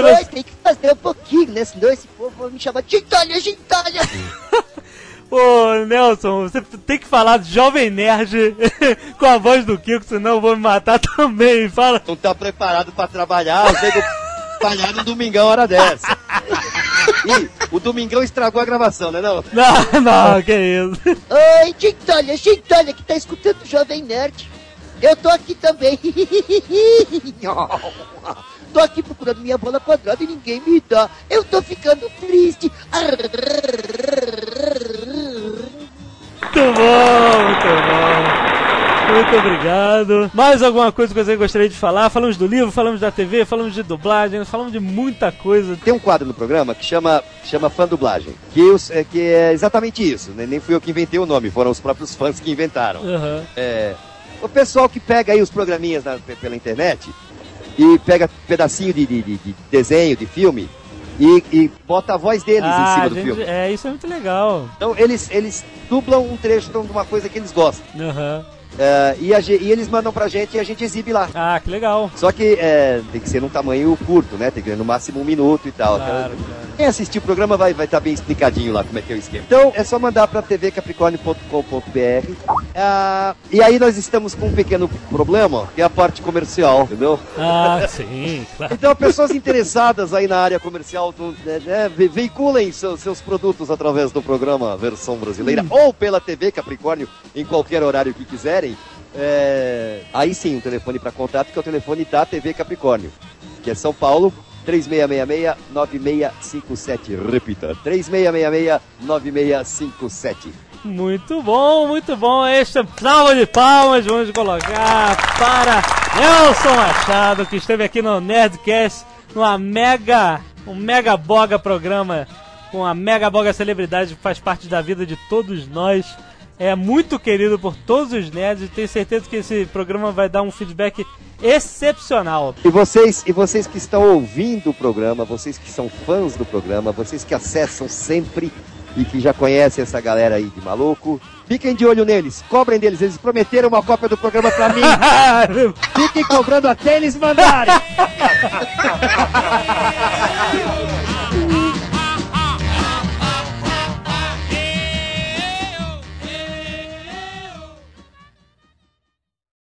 Oi, tem que fazer um pouquinho, né? Senão esse povo vai me chamar de Itália, de Itália. Ô, Nelson, você tem que falar de Jovem Nerd com a voz do Kiko, senão eu vou me matar também. Fala. Não tá preparado pra trabalhar, chega falhar no domingão hora dessa. Ih, o domingão estragou a gravação, né não? Não, não, que isso. Oi, de Itália, que tá escutando o Jovem Nerd. Eu tô aqui também. tô aqui procurando minha bola quadrada e ninguém me dá. Eu tô ficando triste. Muito bom, muito bom. Muito obrigado. Mais alguma coisa que você gostaria de falar? Falamos do livro, falamos da TV, falamos de dublagem, falamos de muita coisa. Tem um quadro no programa que chama, chama Fã Dublagem, que, os- é, que é exatamente isso, né? nem fui eu que inventei o nome, foram os próprios fãs que inventaram. Aham. É, o pessoal que pega aí os programinhas na- pe- pela internet e pega pedacinho de, de- de- de desenho, de filme, e, e bota a voz deles em Ah, cima do gente, filme. é, isso é muito legal. Então eles, eles dublam um trecho de uma coisa que eles gostam. Aham. É, e, a e eles mandam pra gente e a gente exibe lá. Ah, que legal. Só que é, tem que ser num tamanho curto, né? Tem que ser no máximo um minuto e tal. Claro, Então, claro. Quem assistir o programa vai estar bem explicadinho lá como é que é o esquema. Então é só mandar para tvcapricornio.com.br. Ah, e aí nós estamos com um pequeno problema, que é a parte comercial, entendeu? Ah, sim, claro. Então, pessoas interessadas aí na área comercial, do- né, né, ve- veiculem seus, seus produtos através do programa Versão Brasileira ou pela TV Capricórnio em qualquer horário que quiserem. É, Aí sim, um telefone para contato, que é o telefone da TV Capricórnio, que é São Paulo. 3666-9657. Repita: 3666-9657. Muito bom, muito bom. Este salva de palmas vamos colocar para Nelson Machado, que esteve aqui no Nerdcast, numa mega, um mega boga programa, com a mega boga celebridade que faz parte da vida de todos nós. É muito querido por todos os nerds e tenho certeza que esse programa vai dar um feedback excepcional. E vocês, e vocês que estão ouvindo o programa, vocês que são fãs do programa, vocês que acessam sempre e que já conhecem essa galera aí de maluco, fiquem de olho neles, cobrem deles, eles prometeram uma cópia do programa pra mim. Fiquem cobrando até eles mandarem.